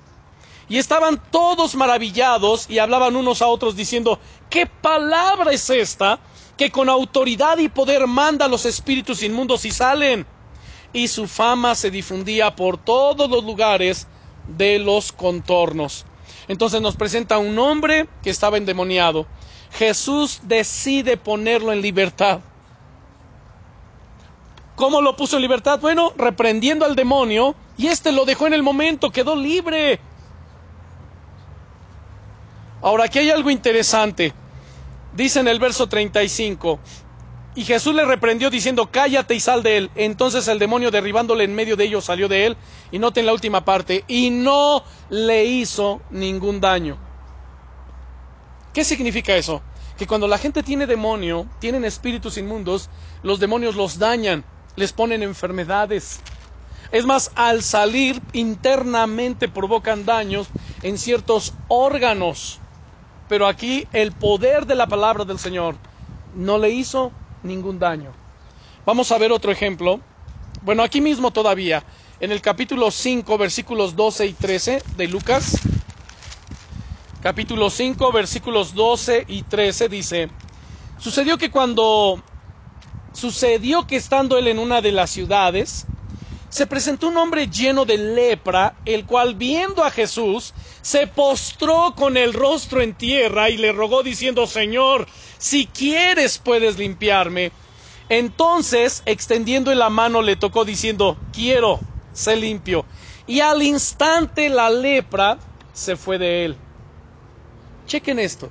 Y estaban todos maravillados y hablaban unos a otros diciendo, ¿qué palabra es esta que con autoridad y poder manda a los espíritus inmundos y salen? Y su fama se difundía por todos los lugares de los contornos. Entonces nos presenta un hombre que estaba endemoniado. Jesús decide ponerlo en libertad. ¿Cómo lo puso en libertad? Bueno, reprendiendo al demonio y éste lo dejó en el momento, quedó libre. Ahora, aquí hay algo interesante. Dice en el verso 35, y Jesús le reprendió diciendo, cállate y sal de él. Entonces el demonio derribándole en medio de ellos salió de él, y noten la última parte, y no le hizo ningún daño. ¿Qué significa eso? Que cuando la gente tiene demonio, tienen espíritus inmundos, los demonios los dañan les ponen enfermedades. Es más, al salir internamente provocan daños en ciertos órganos. Pero aquí el poder de la palabra del Señor no le hizo ningún daño. Vamos a ver otro ejemplo. Bueno, aquí mismo todavía, en el capítulo 5, versículos 12 y 13 de Lucas. Capítulo 5, versículos 12 y 13 dice, sucedió que cuando Sucedió que estando él en una de las ciudades, se presentó un hombre lleno de lepra, el cual viendo a Jesús, se postró con el rostro en tierra y le rogó diciendo, Señor, si quieres puedes limpiarme. Entonces, extendiendo la mano, le tocó diciendo, quiero, sé limpio. Y al instante la lepra se fue de él. Chequen esto.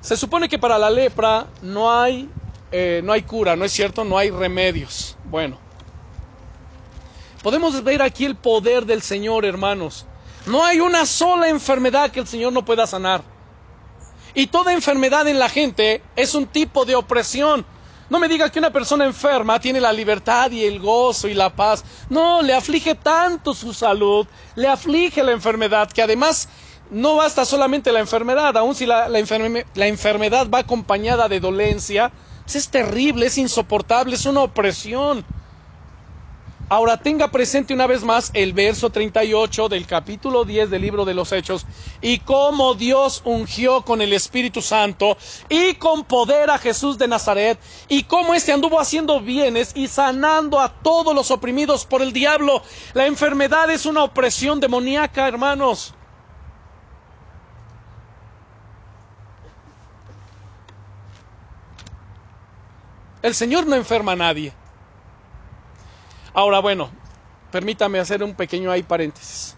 Se supone que para la lepra no hay eh, no hay cura, ¿no es cierto? No hay remedios. Bueno, podemos ver aquí el poder del Señor, hermanos. No hay una sola enfermedad que el Señor no pueda sanar. Y toda enfermedad en la gente es un tipo de opresión. No me diga que una persona enferma tiene la libertad y el gozo y la paz. No, le aflige tanto su salud, le aflige la enfermedad, que además no basta solamente la enfermedad, aun si la, la enfermedad va acompañada de dolencia, es terrible, es insoportable, es una opresión. Ahora tenga presente una vez más el verso 38 del capítulo 10 del libro de los Hechos y cómo Dios ungió con el Espíritu Santo y con poder a Jesús de Nazaret y cómo éste anduvo haciendo bienes y sanando a todos los oprimidos por el diablo. La enfermedad es una opresión demoníaca, hermanos. El Señor no enferma a nadie. Ahora, bueno, permítame hacer un pequeño ahí paréntesis.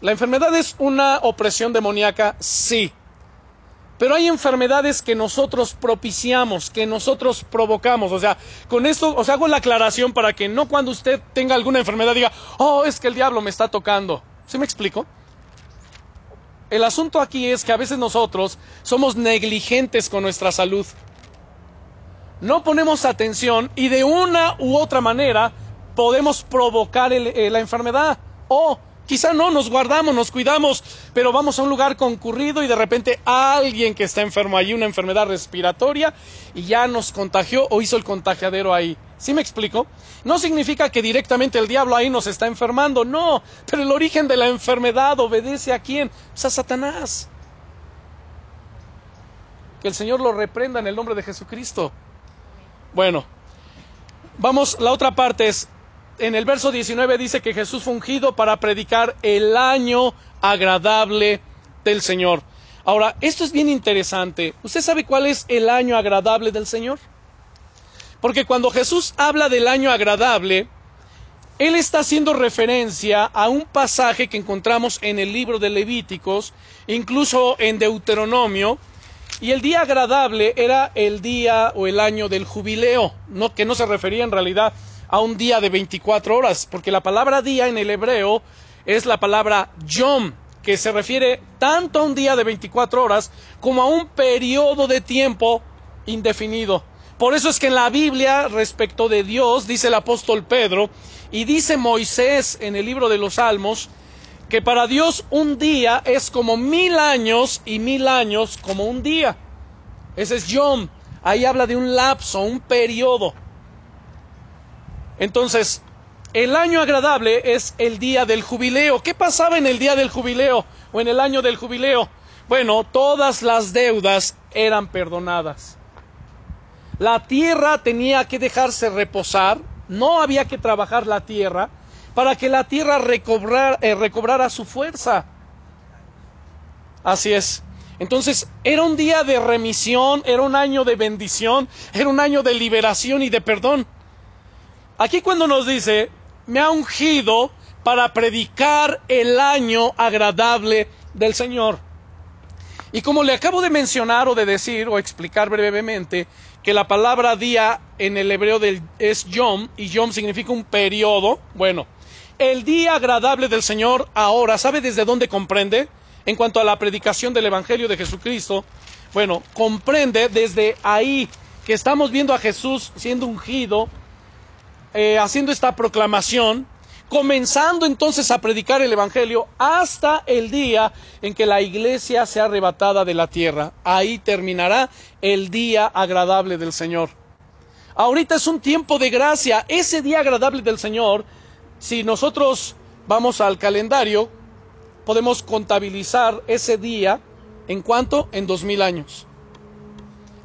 ¿La enfermedad es una opresión demoníaca? Sí. Pero hay enfermedades que nosotros propiciamos, que nosotros provocamos. O sea, con esto os hago la aclaración para que no cuando usted tenga alguna enfermedad diga, oh, es que el diablo me está tocando. ¿Sí me explico? El asunto aquí es que a veces nosotros somos negligentes con nuestra salud no ponemos atención y de una u otra manera podemos provocar eh, la enfermedad. O quizá no, nos guardamos, nos cuidamos, pero vamos a un lugar concurrido y de repente alguien que está enfermo allí, una enfermedad respiratoria, y ya nos contagió o hizo el contagiadero ahí. ¿Sí me explico? No significa que directamente el diablo ahí nos está enfermando, no, pero el origen de la enfermedad obedece a quién? Pues a Satanás. Que el Señor lo reprenda en el nombre de Jesucristo. Bueno, vamos, la otra parte es, en el verso 19 dice que Jesús fue ungido para predicar el año agradable del Señor. Ahora, esto es bien interesante. ¿Usted sabe cuál es el año agradable del Señor? Porque cuando Jesús habla del año agradable, Él está haciendo referencia a un pasaje que encontramos en el libro de Levíticos, incluso en Deuteronomio, y el día agradable era el día o el año del jubileo, no, que no se refería en realidad a un día de 24 horas, porque la palabra día en el hebreo es la palabra yom, que se refiere tanto a un día de 24 horas como a un periodo de tiempo indefinido. Por eso es que en la Biblia, respecto de Dios, dice el apóstol Pedro, y dice Moisés en el libro de los Salmos, que para Dios un día es como mil años y mil años como un día. Ese es Yom. Ahí habla de un lapso, un periodo. Entonces, el año agradable es el día del jubileo. ¿Qué pasaba en el día del jubileo o en el año del jubileo? Bueno, todas las deudas eran perdonadas. La tierra tenía que dejarse reposar, no había que trabajar la tierra para que la tierra eh, recobrara su fuerza. Así es. Entonces era un día de remisión, era un año de bendición, era un año de liberación y de perdón. Aquí cuando nos dice, me ha ungido para predicar el año agradable del Señor. Y como le acabo de mencionar o de decir o explicar brevemente, que la palabra día en el hebreo es yom, y yom significa un periodo, bueno, el día agradable del Señor ahora, ¿sabe desde dónde comprende? En cuanto a la predicación del Evangelio de Jesucristo, bueno, comprende desde ahí que estamos viendo a Jesús siendo ungido, eh, haciendo esta proclamación, comenzando entonces a predicar el Evangelio hasta el día en que la iglesia sea arrebatada de la tierra. Ahí terminará el día agradable del Señor. Ahorita es un tiempo de gracia. Ese día agradable del Señor, si nosotros vamos al calendario, podemos contabilizar ese día en cuanto en dos mil años.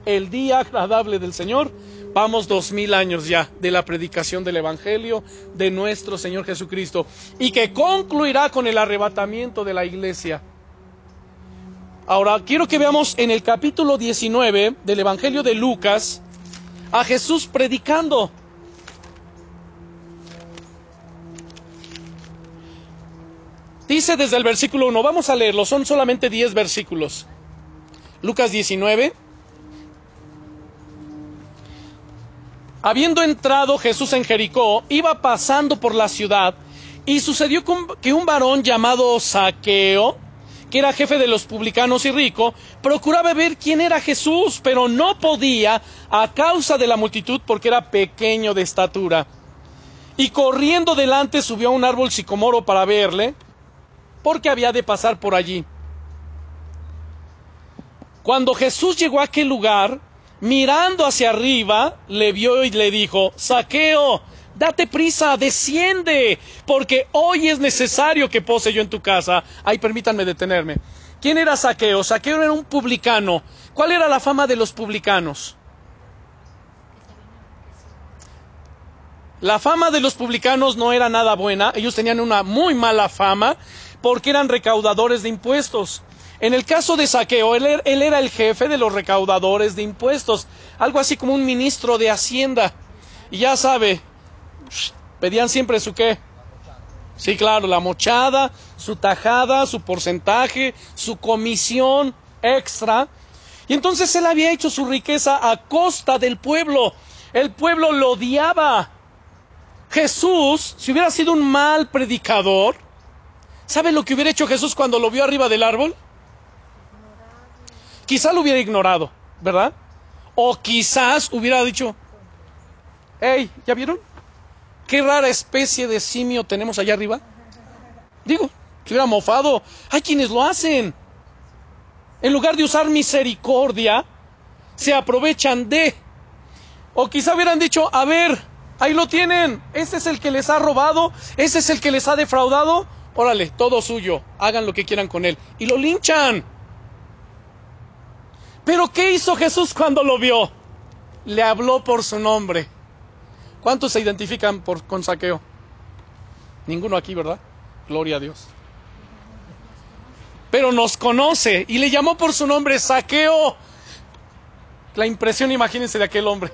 El día agradable del Señor Vamos dos mil años ya de la predicación del Evangelio de nuestro Señor Jesucristo y que concluirá con el arrebatamiento de la iglesia. Ahora, quiero que veamos en el capítulo 19 del Evangelio de Lucas a Jesús predicando. Dice desde el versículo 1, vamos a leerlo, son solamente 10 versículos. Lucas 19, Habiendo entrado Jesús en Jericó, iba pasando por la ciudad, y sucedió que un varón llamado Saqueo, que era jefe de los publicanos y rico, procuraba ver quién era Jesús, pero no podía a causa de la multitud porque era pequeño de estatura. Y corriendo delante subió a un árbol sicomoro para verle, porque había de pasar por allí. Cuando Jesús llegó a aquel lugar, mirando hacia arriba, le vio y le dijo, Saqueo, date prisa, desciende, porque hoy es necesario que pose yo en tu casa. Ay, permítanme detenerme. ¿Quién era Saqueo? Saqueo era un publicano. ¿Cuál era la fama de los publicanos? La fama de los publicanos no era nada buena, ellos tenían una muy mala fama porque eran recaudadores de impuestos. En el caso de Saqueo, él, era el jefe de los recaudadores de impuestos, algo así como un ministro de Hacienda. Y ya sabe, pedían siempre su qué. Sí, claro, la mochada, su tajada, su porcentaje, su comisión extra. Y entonces él había hecho su riqueza a costa del pueblo. El pueblo lo odiaba. Jesús, si hubiera sido un mal predicador, ¿sabe lo que hubiera hecho Jesús cuando lo vio arriba del árbol? Quizá lo hubiera ignorado, ¿verdad? O quizás hubiera dicho, hey, ¿ya vieron? Qué rara especie de simio tenemos allá arriba. Digo, se hubiera mofado. Hay quienes lo hacen. En lugar de usar misericordia, se aprovechan de. O quizá hubieran dicho, a ver, ahí lo tienen. Ese es el que les ha robado, ese es el que les ha defraudado. Órale, todo suyo, hagan lo que quieran con él. Y lo linchan. Pero ¿qué hizo Jesús cuando lo vio? Le habló por su nombre. ¿Cuántos se identifican por, con saqueo? Ninguno aquí, ¿verdad? Gloria a Dios. Pero nos conoce y le llamó por su nombre saqueo. La impresión, imagínense, de aquel hombre.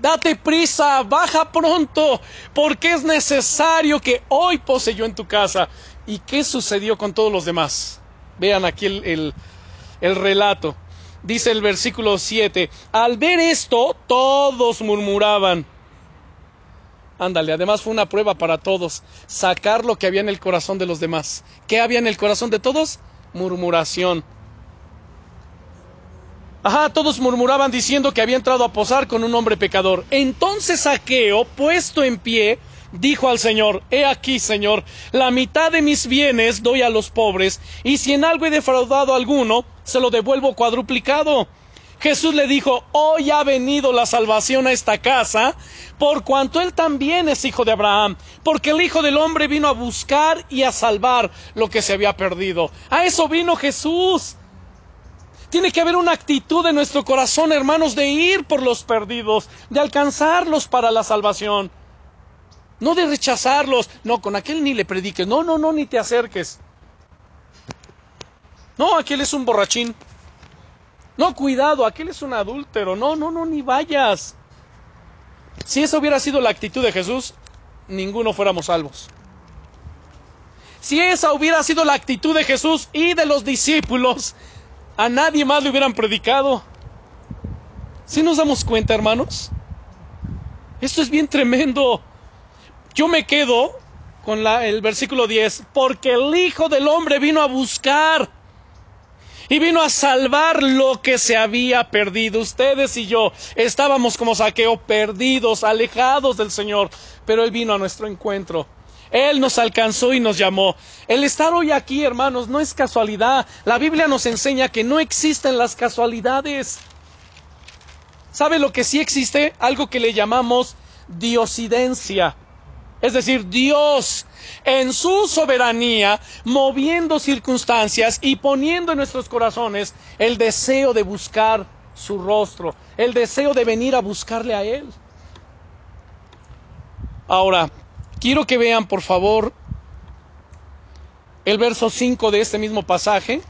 Date prisa, baja pronto, porque es necesario que hoy pose yo en tu casa. ¿Y qué sucedió con todos los demás? Vean aquí el el relato. Dice el versículo 7, al ver esto todos murmuraban. Ándale, además fue una prueba para todos, sacar lo que había en el corazón de los demás. ¿Qué había en el corazón de todos? Murmuración. Ajá, todos murmuraban diciendo que había entrado a posar con un hombre pecador. Entonces Saqueo, puesto en pie, dijo al Señor, He aquí, Señor, la mitad de mis bienes doy a los pobres, y si en algo he defraudado a alguno, se lo devuelvo cuadruplicado. Jesús le dijo, hoy ha venido la salvación a esta casa, por cuanto él también es hijo de Abraham, porque el Hijo del Hombre vino a buscar y a salvar lo que se había perdido. A eso vino Jesús. Tiene que haber una actitud en nuestro corazón, hermanos, de ir por los perdidos, de alcanzarlos para la salvación. No de rechazarlos. No, con aquel ni le prediques. No, no, no, ni te acerques. No, aquel es un borrachín. No, cuidado, aquel es un adúltero. No, no, no, ni vayas. Si esa hubiera sido la actitud de Jesús, ninguno fuéramos salvos. Si esa hubiera sido la actitud de Jesús y de los discípulos, a nadie más le hubieran predicado. ¿Sí nos damos cuenta, hermanos? Esto es bien tremendo. Yo me quedo con la, el versículo 10, porque el Hijo del Hombre vino a buscar y vino a salvar lo que se había perdido. Ustedes y yo estábamos como saqueo perdidos, alejados del Señor, pero Él vino a nuestro encuentro. Él nos alcanzó y nos llamó. El estar hoy aquí, hermanos, no es casualidad. La Biblia nos enseña que no existen las casualidades. ¿Sabe lo que sí existe? Algo que le llamamos diosidencia. Es decir, Dios en su soberanía, moviendo circunstancias y poniendo en nuestros corazones el deseo de buscar su rostro, el deseo de venir a buscarle a Él. Ahora, quiero que vean, por favor, el verso 5 de este mismo pasaje.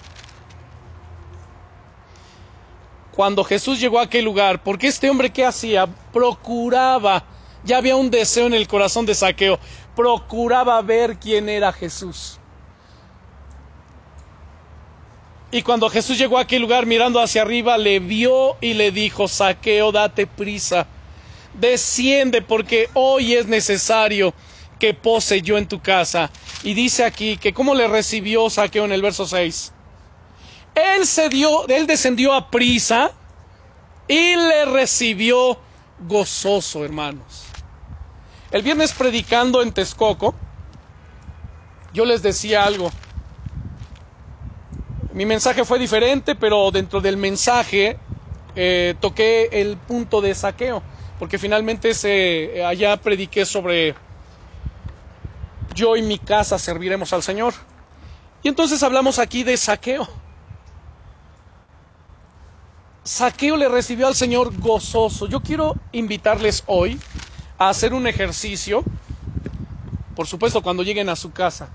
Cuando Jesús llegó a aquel lugar, porque este hombre que hacía procuraba ya había un deseo en el corazón de Saqueo. Procuraba ver quién era Jesús. Y cuando Jesús llegó a aquel lugar mirando hacia arriba, le vio y le dijo, Saqueo, date prisa, desciende porque hoy es necesario que pose yo en tu casa. Y dice aquí que cómo le recibió Saqueo en el verso 6. Él, se dio, él descendió a prisa y le recibió gozoso, hermanos. El viernes predicando en Texcoco, yo les decía algo. Mi mensaje fue diferente, pero dentro del mensaje eh, toqué el punto de saqueo, porque finalmente se, allá prediqué sobre yo y mi casa serviremos al Señor. Y entonces hablamos aquí de saqueo. Saqueo le recibió al Señor gozoso. Yo quiero invitarles hoy a hacer un ejercicio, por supuesto cuando lleguen a su casa.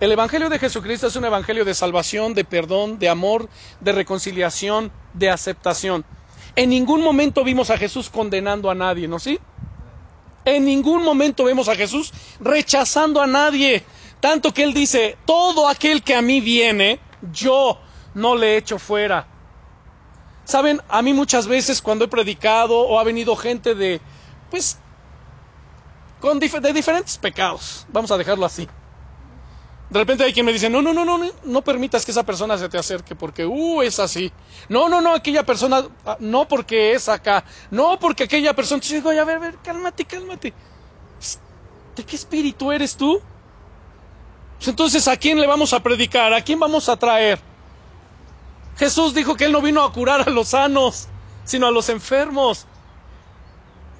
El Evangelio de Jesucristo es un Evangelio de salvación, de perdón, de amor, de reconciliación, de aceptación. En ningún momento vimos a Jesús condenando a nadie, ¿no sí? En ningún momento vemos a Jesús rechazando a nadie. Tanto que Él dice, todo aquel que a mí viene, yo no le echo fuera. Saben, a mí muchas veces cuando he predicado o ha venido gente de, pues, con de diferentes pecados, vamos a dejarlo así. De repente hay quien me dice, no, no, no, no, no permitas que esa persona se te acerque porque, uh, es así. No, no, no, aquella persona, ah, no porque es acá. No porque aquella persona, te digo, a ver, a ver, cálmate, cálmate. ¿De qué espíritu eres tú? Pues entonces, ¿a quién le vamos a predicar? ¿A quién vamos a traer? Jesús dijo que Él no vino a curar a los sanos, sino a los enfermos.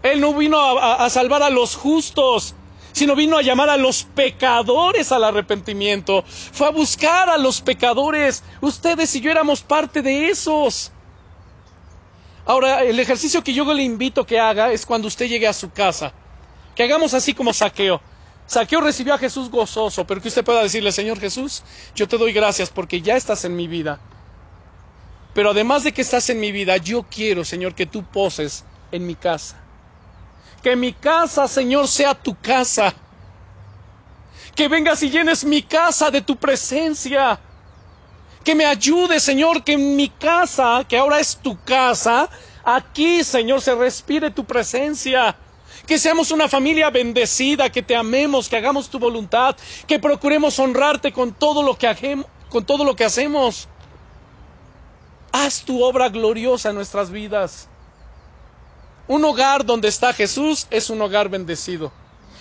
Él no vino a, salvar a los justos, sino vino a llamar a los pecadores al arrepentimiento. Fue a buscar a los pecadores. Ustedes y yo éramos parte de esos. Ahora, el ejercicio que yo le invito que haga es cuando usted llegue a su casa. Que hagamos así como saqueo. Saqueo recibió a Jesús gozoso, pero que usted pueda decirle, Señor Jesús, yo te doy gracias porque ya estás en mi vida. Pero además de que estás en mi vida, yo quiero, Señor, que tú poses en mi casa. Que mi casa, Señor, sea tu casa. Que vengas y llenes mi casa de tu presencia. Que me ayude, Señor, que en mi casa, que ahora es tu casa, aquí, Señor, se respire tu presencia. que seamos una familia bendecida, que te amemos, que hagamos tu voluntad, que procuremos honrarte con todo lo que, con todo lo que hacemos. Haz tu obra gloriosa en nuestras vidas. Un hogar donde está Jesús es un hogar bendecido.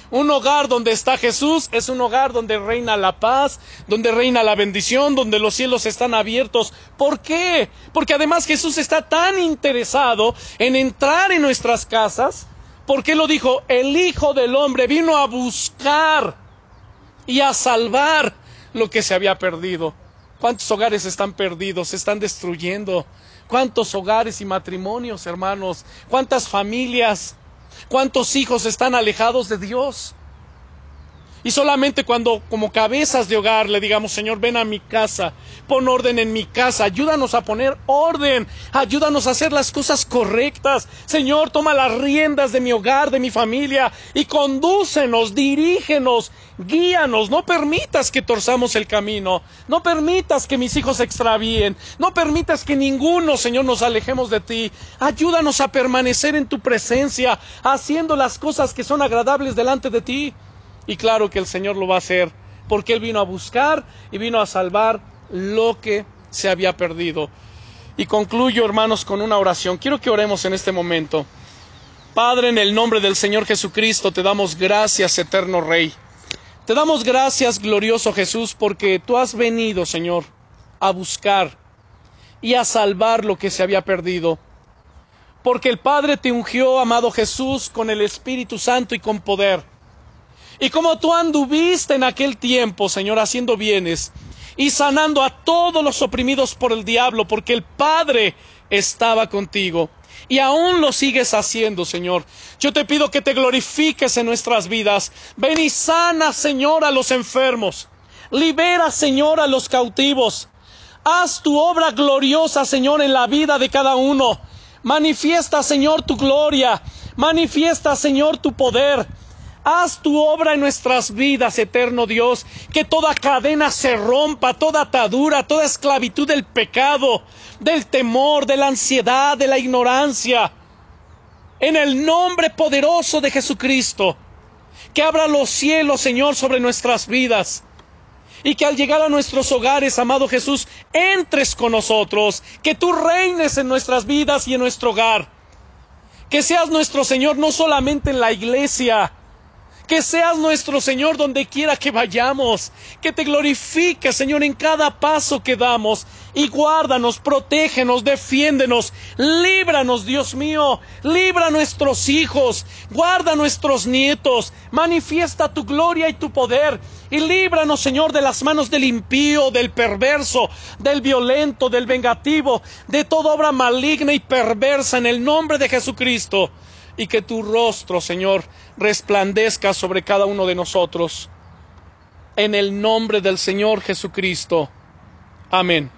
Un hogar donde está Jesús es un hogar donde reina la paz, donde reina la bendición, donde los cielos están abiertos. ¿Por qué? Porque además Jesús está tan interesado en entrar en nuestras casas, porque lo dijo, el Hijo del Hombre vino a buscar y a salvar lo que se había perdido. ¿Cuántos hogares están perdidos? Se están destruyendo. ¿Cuántos hogares y matrimonios, hermanos? ¿Cuántas familias? ¿Cuántos hijos están alejados de Dios? Y solamente cuando como cabezas de hogar le digamos, Señor, ven a mi casa, pon orden en mi casa, ayúdanos a poner orden, ayúdanos a hacer las cosas correctas. Señor, toma las riendas de mi hogar, de mi familia, y condúcenos, dirígenos, guíanos, no permitas que torzamos el camino, no permitas que mis hijos se extravíen, no permitas que ninguno, Señor, nos alejemos de ti. Ayúdanos a permanecer en tu presencia, haciendo las cosas que son agradables delante de ti. Y claro que el Señor lo va a hacer, porque Él vino a buscar y vino a salvar lo que se había perdido. Y concluyo, hermanos, con una oración. Quiero que oremos en este momento. Padre, en el nombre del Señor Jesucristo, te damos gracias, eterno Rey. Te damos gracias, glorioso Jesús, porque tú has venido, Señor, a buscar y a salvar lo que se había perdido. Porque el Padre te ungió, amado Jesús, con el Espíritu Santo y con poder y como tú anduviste en aquel tiempo, Señor, haciendo bienes y sanando a todos los oprimidos por el diablo, porque el Padre estaba contigo. Y aún lo sigues haciendo, Señor. Yo te pido que te glorifiques en nuestras vidas. Ven y sana, Señor, a los enfermos. Libera, Señor, a los cautivos. Haz tu obra gloriosa, Señor, en la vida de cada uno. Manifiesta, Señor, tu gloria. Manifiesta, Señor, tu poder. Haz tu obra en nuestras vidas, eterno Dios, que toda cadena se rompa, toda atadura, toda esclavitud del pecado, del temor, de la ansiedad, de la ignorancia. En el nombre poderoso de Jesucristo, que abra los cielos, Señor, sobre nuestras vidas. Y que al llegar a nuestros hogares, amado Jesús, entres con nosotros, que tú reines en nuestras vidas y en nuestro hogar. Que seas nuestro Señor no solamente en la iglesia, que seas nuestro Señor donde quiera que vayamos. Que te glorifique, Señor, en cada paso que damos. Y guárdanos, protégenos, defiéndenos. Líbranos, Dios mío. Libra a nuestros hijos. Guarda a nuestros nietos. Manifiesta tu gloria y tu poder. Y líbranos, Señor, de las manos del impío, del perverso, del violento, del vengativo, de toda obra maligna y perversa en el nombre de Jesucristo y que tu rostro, Señor, resplandezca sobre cada uno de nosotros. En el nombre del Señor Jesucristo. Amén.